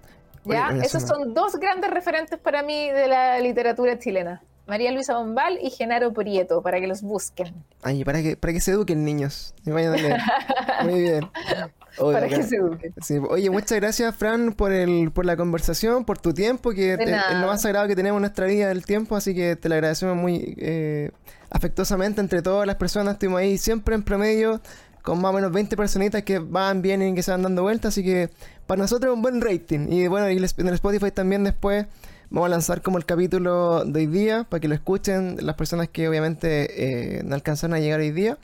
Ya, esos son dos grandes referentes para mí de la literatura chilena. María Luisa Bombal y Genaro Prieto, para que los busquen. Ay, para que, para que se eduquen niños. vayan a Muy bien. para que se eduquen. Oye, muchas gracias, Fran, por el, por la conversación, por tu tiempo, que es, lo más sagrado que tenemos en nuestra vida del tiempo, así que te lo agradecemos muy eh, afectuosamente entre todas las personas. Estuvimos ahí siempre en promedio con más o menos 20 personitas que van, vienen y que se van dando vueltas, así que para nosotros es un buen rating. Y bueno, y en el Spotify también después Vamos a lanzar como el capítulo de hoy día para que lo escuchen las personas que obviamente eh, no alcanzaron a llegar hoy día.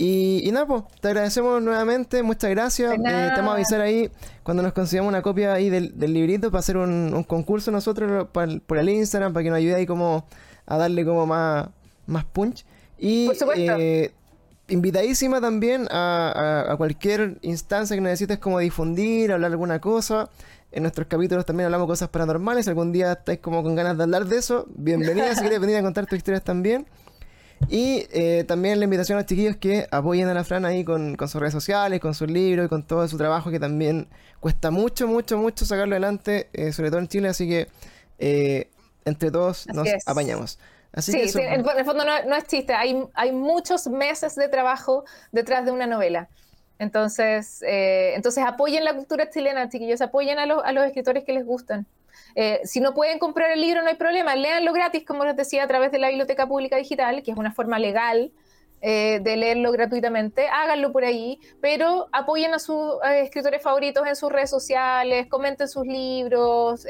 Y, nada, pues, te agradecemos nuevamente, muchas gracias. Eh, te vamos a avisar ahí cuando nos consigamos una copia ahí del, librito para hacer un, concurso nosotros por el Instagram, para que nos ayude ahí como a darle como más, más punch. Y eh, invitadísima también a, cualquier instancia que necesites como difundir, hablar alguna cosa. En nuestros capítulos también hablamos cosas paranormales. Si algún día estáis como con ganas de hablar de eso, bienvenida si quieres venir a contar tus historias también. Y eh, también la invitación a los chiquillos que apoyen a la Fran ahí con, sus redes sociales, con sus libros y con todo su trabajo que también cuesta mucho, mucho, mucho sacarlo adelante, eh, sobre todo en Chile. Así que eh, entre todos nos apañamos. Así sí, que en, el fondo no, es chiste, hay, hay muchos meses de trabajo detrás de una novela. Entonces, entonces apoyen la cultura chilena, chiquillos, apoyen a, a los escritores que les gustan. Eh, si no pueden comprar el libro, no hay problema, léanlo gratis, como les decía, a través de la Biblioteca Pública Digital, que es una forma legal eh, de leerlo gratuitamente, háganlo por ahí, pero apoyen a sus eh, escritores favoritos en sus redes sociales, comenten sus libros,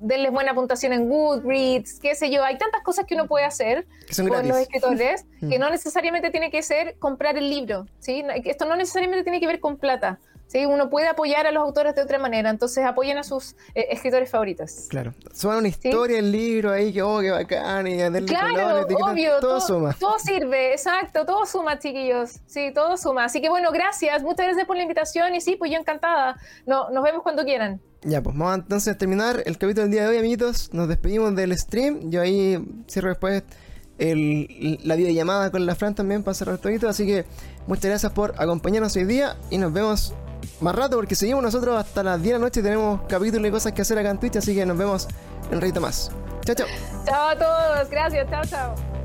denles buena puntuación en Goodreads, qué sé yo, hay tantas cosas que uno puede hacer con los escritores que no necesariamente tiene que ser comprar el libro, ¿sí? Esto no necesariamente tiene que ver con plata. ¿sí? Uno puede apoyar a los autores de otra manera, entonces apoyen a sus eh, escritores favoritos. Claro, suena una historia, el libro ahí, que oh, qué bacán, y Claro, obvio, todo, suma. Todo sirve, exacto, todo suma, chiquillos, sí, todo suma. Así que bueno, gracias, muchas gracias por la invitación y sí, pues yo encantada. No, nos vemos cuando quieran. Ya, pues vamos entonces a terminar el capítulo del día de hoy, amiguitos. Nos despedimos del stream. Yo ahí cierro después la videollamada con la Fran también para cerrar todo. Así que muchas gracias por acompañarnos hoy día y nos vemos más rato porque seguimos nosotros hasta las 10 de la noche. Tenemos capítulos y cosas que hacer acá en Twitch, así que nos vemos en un ratito más. Chao, chao. Chao a todos, gracias, chao, chao.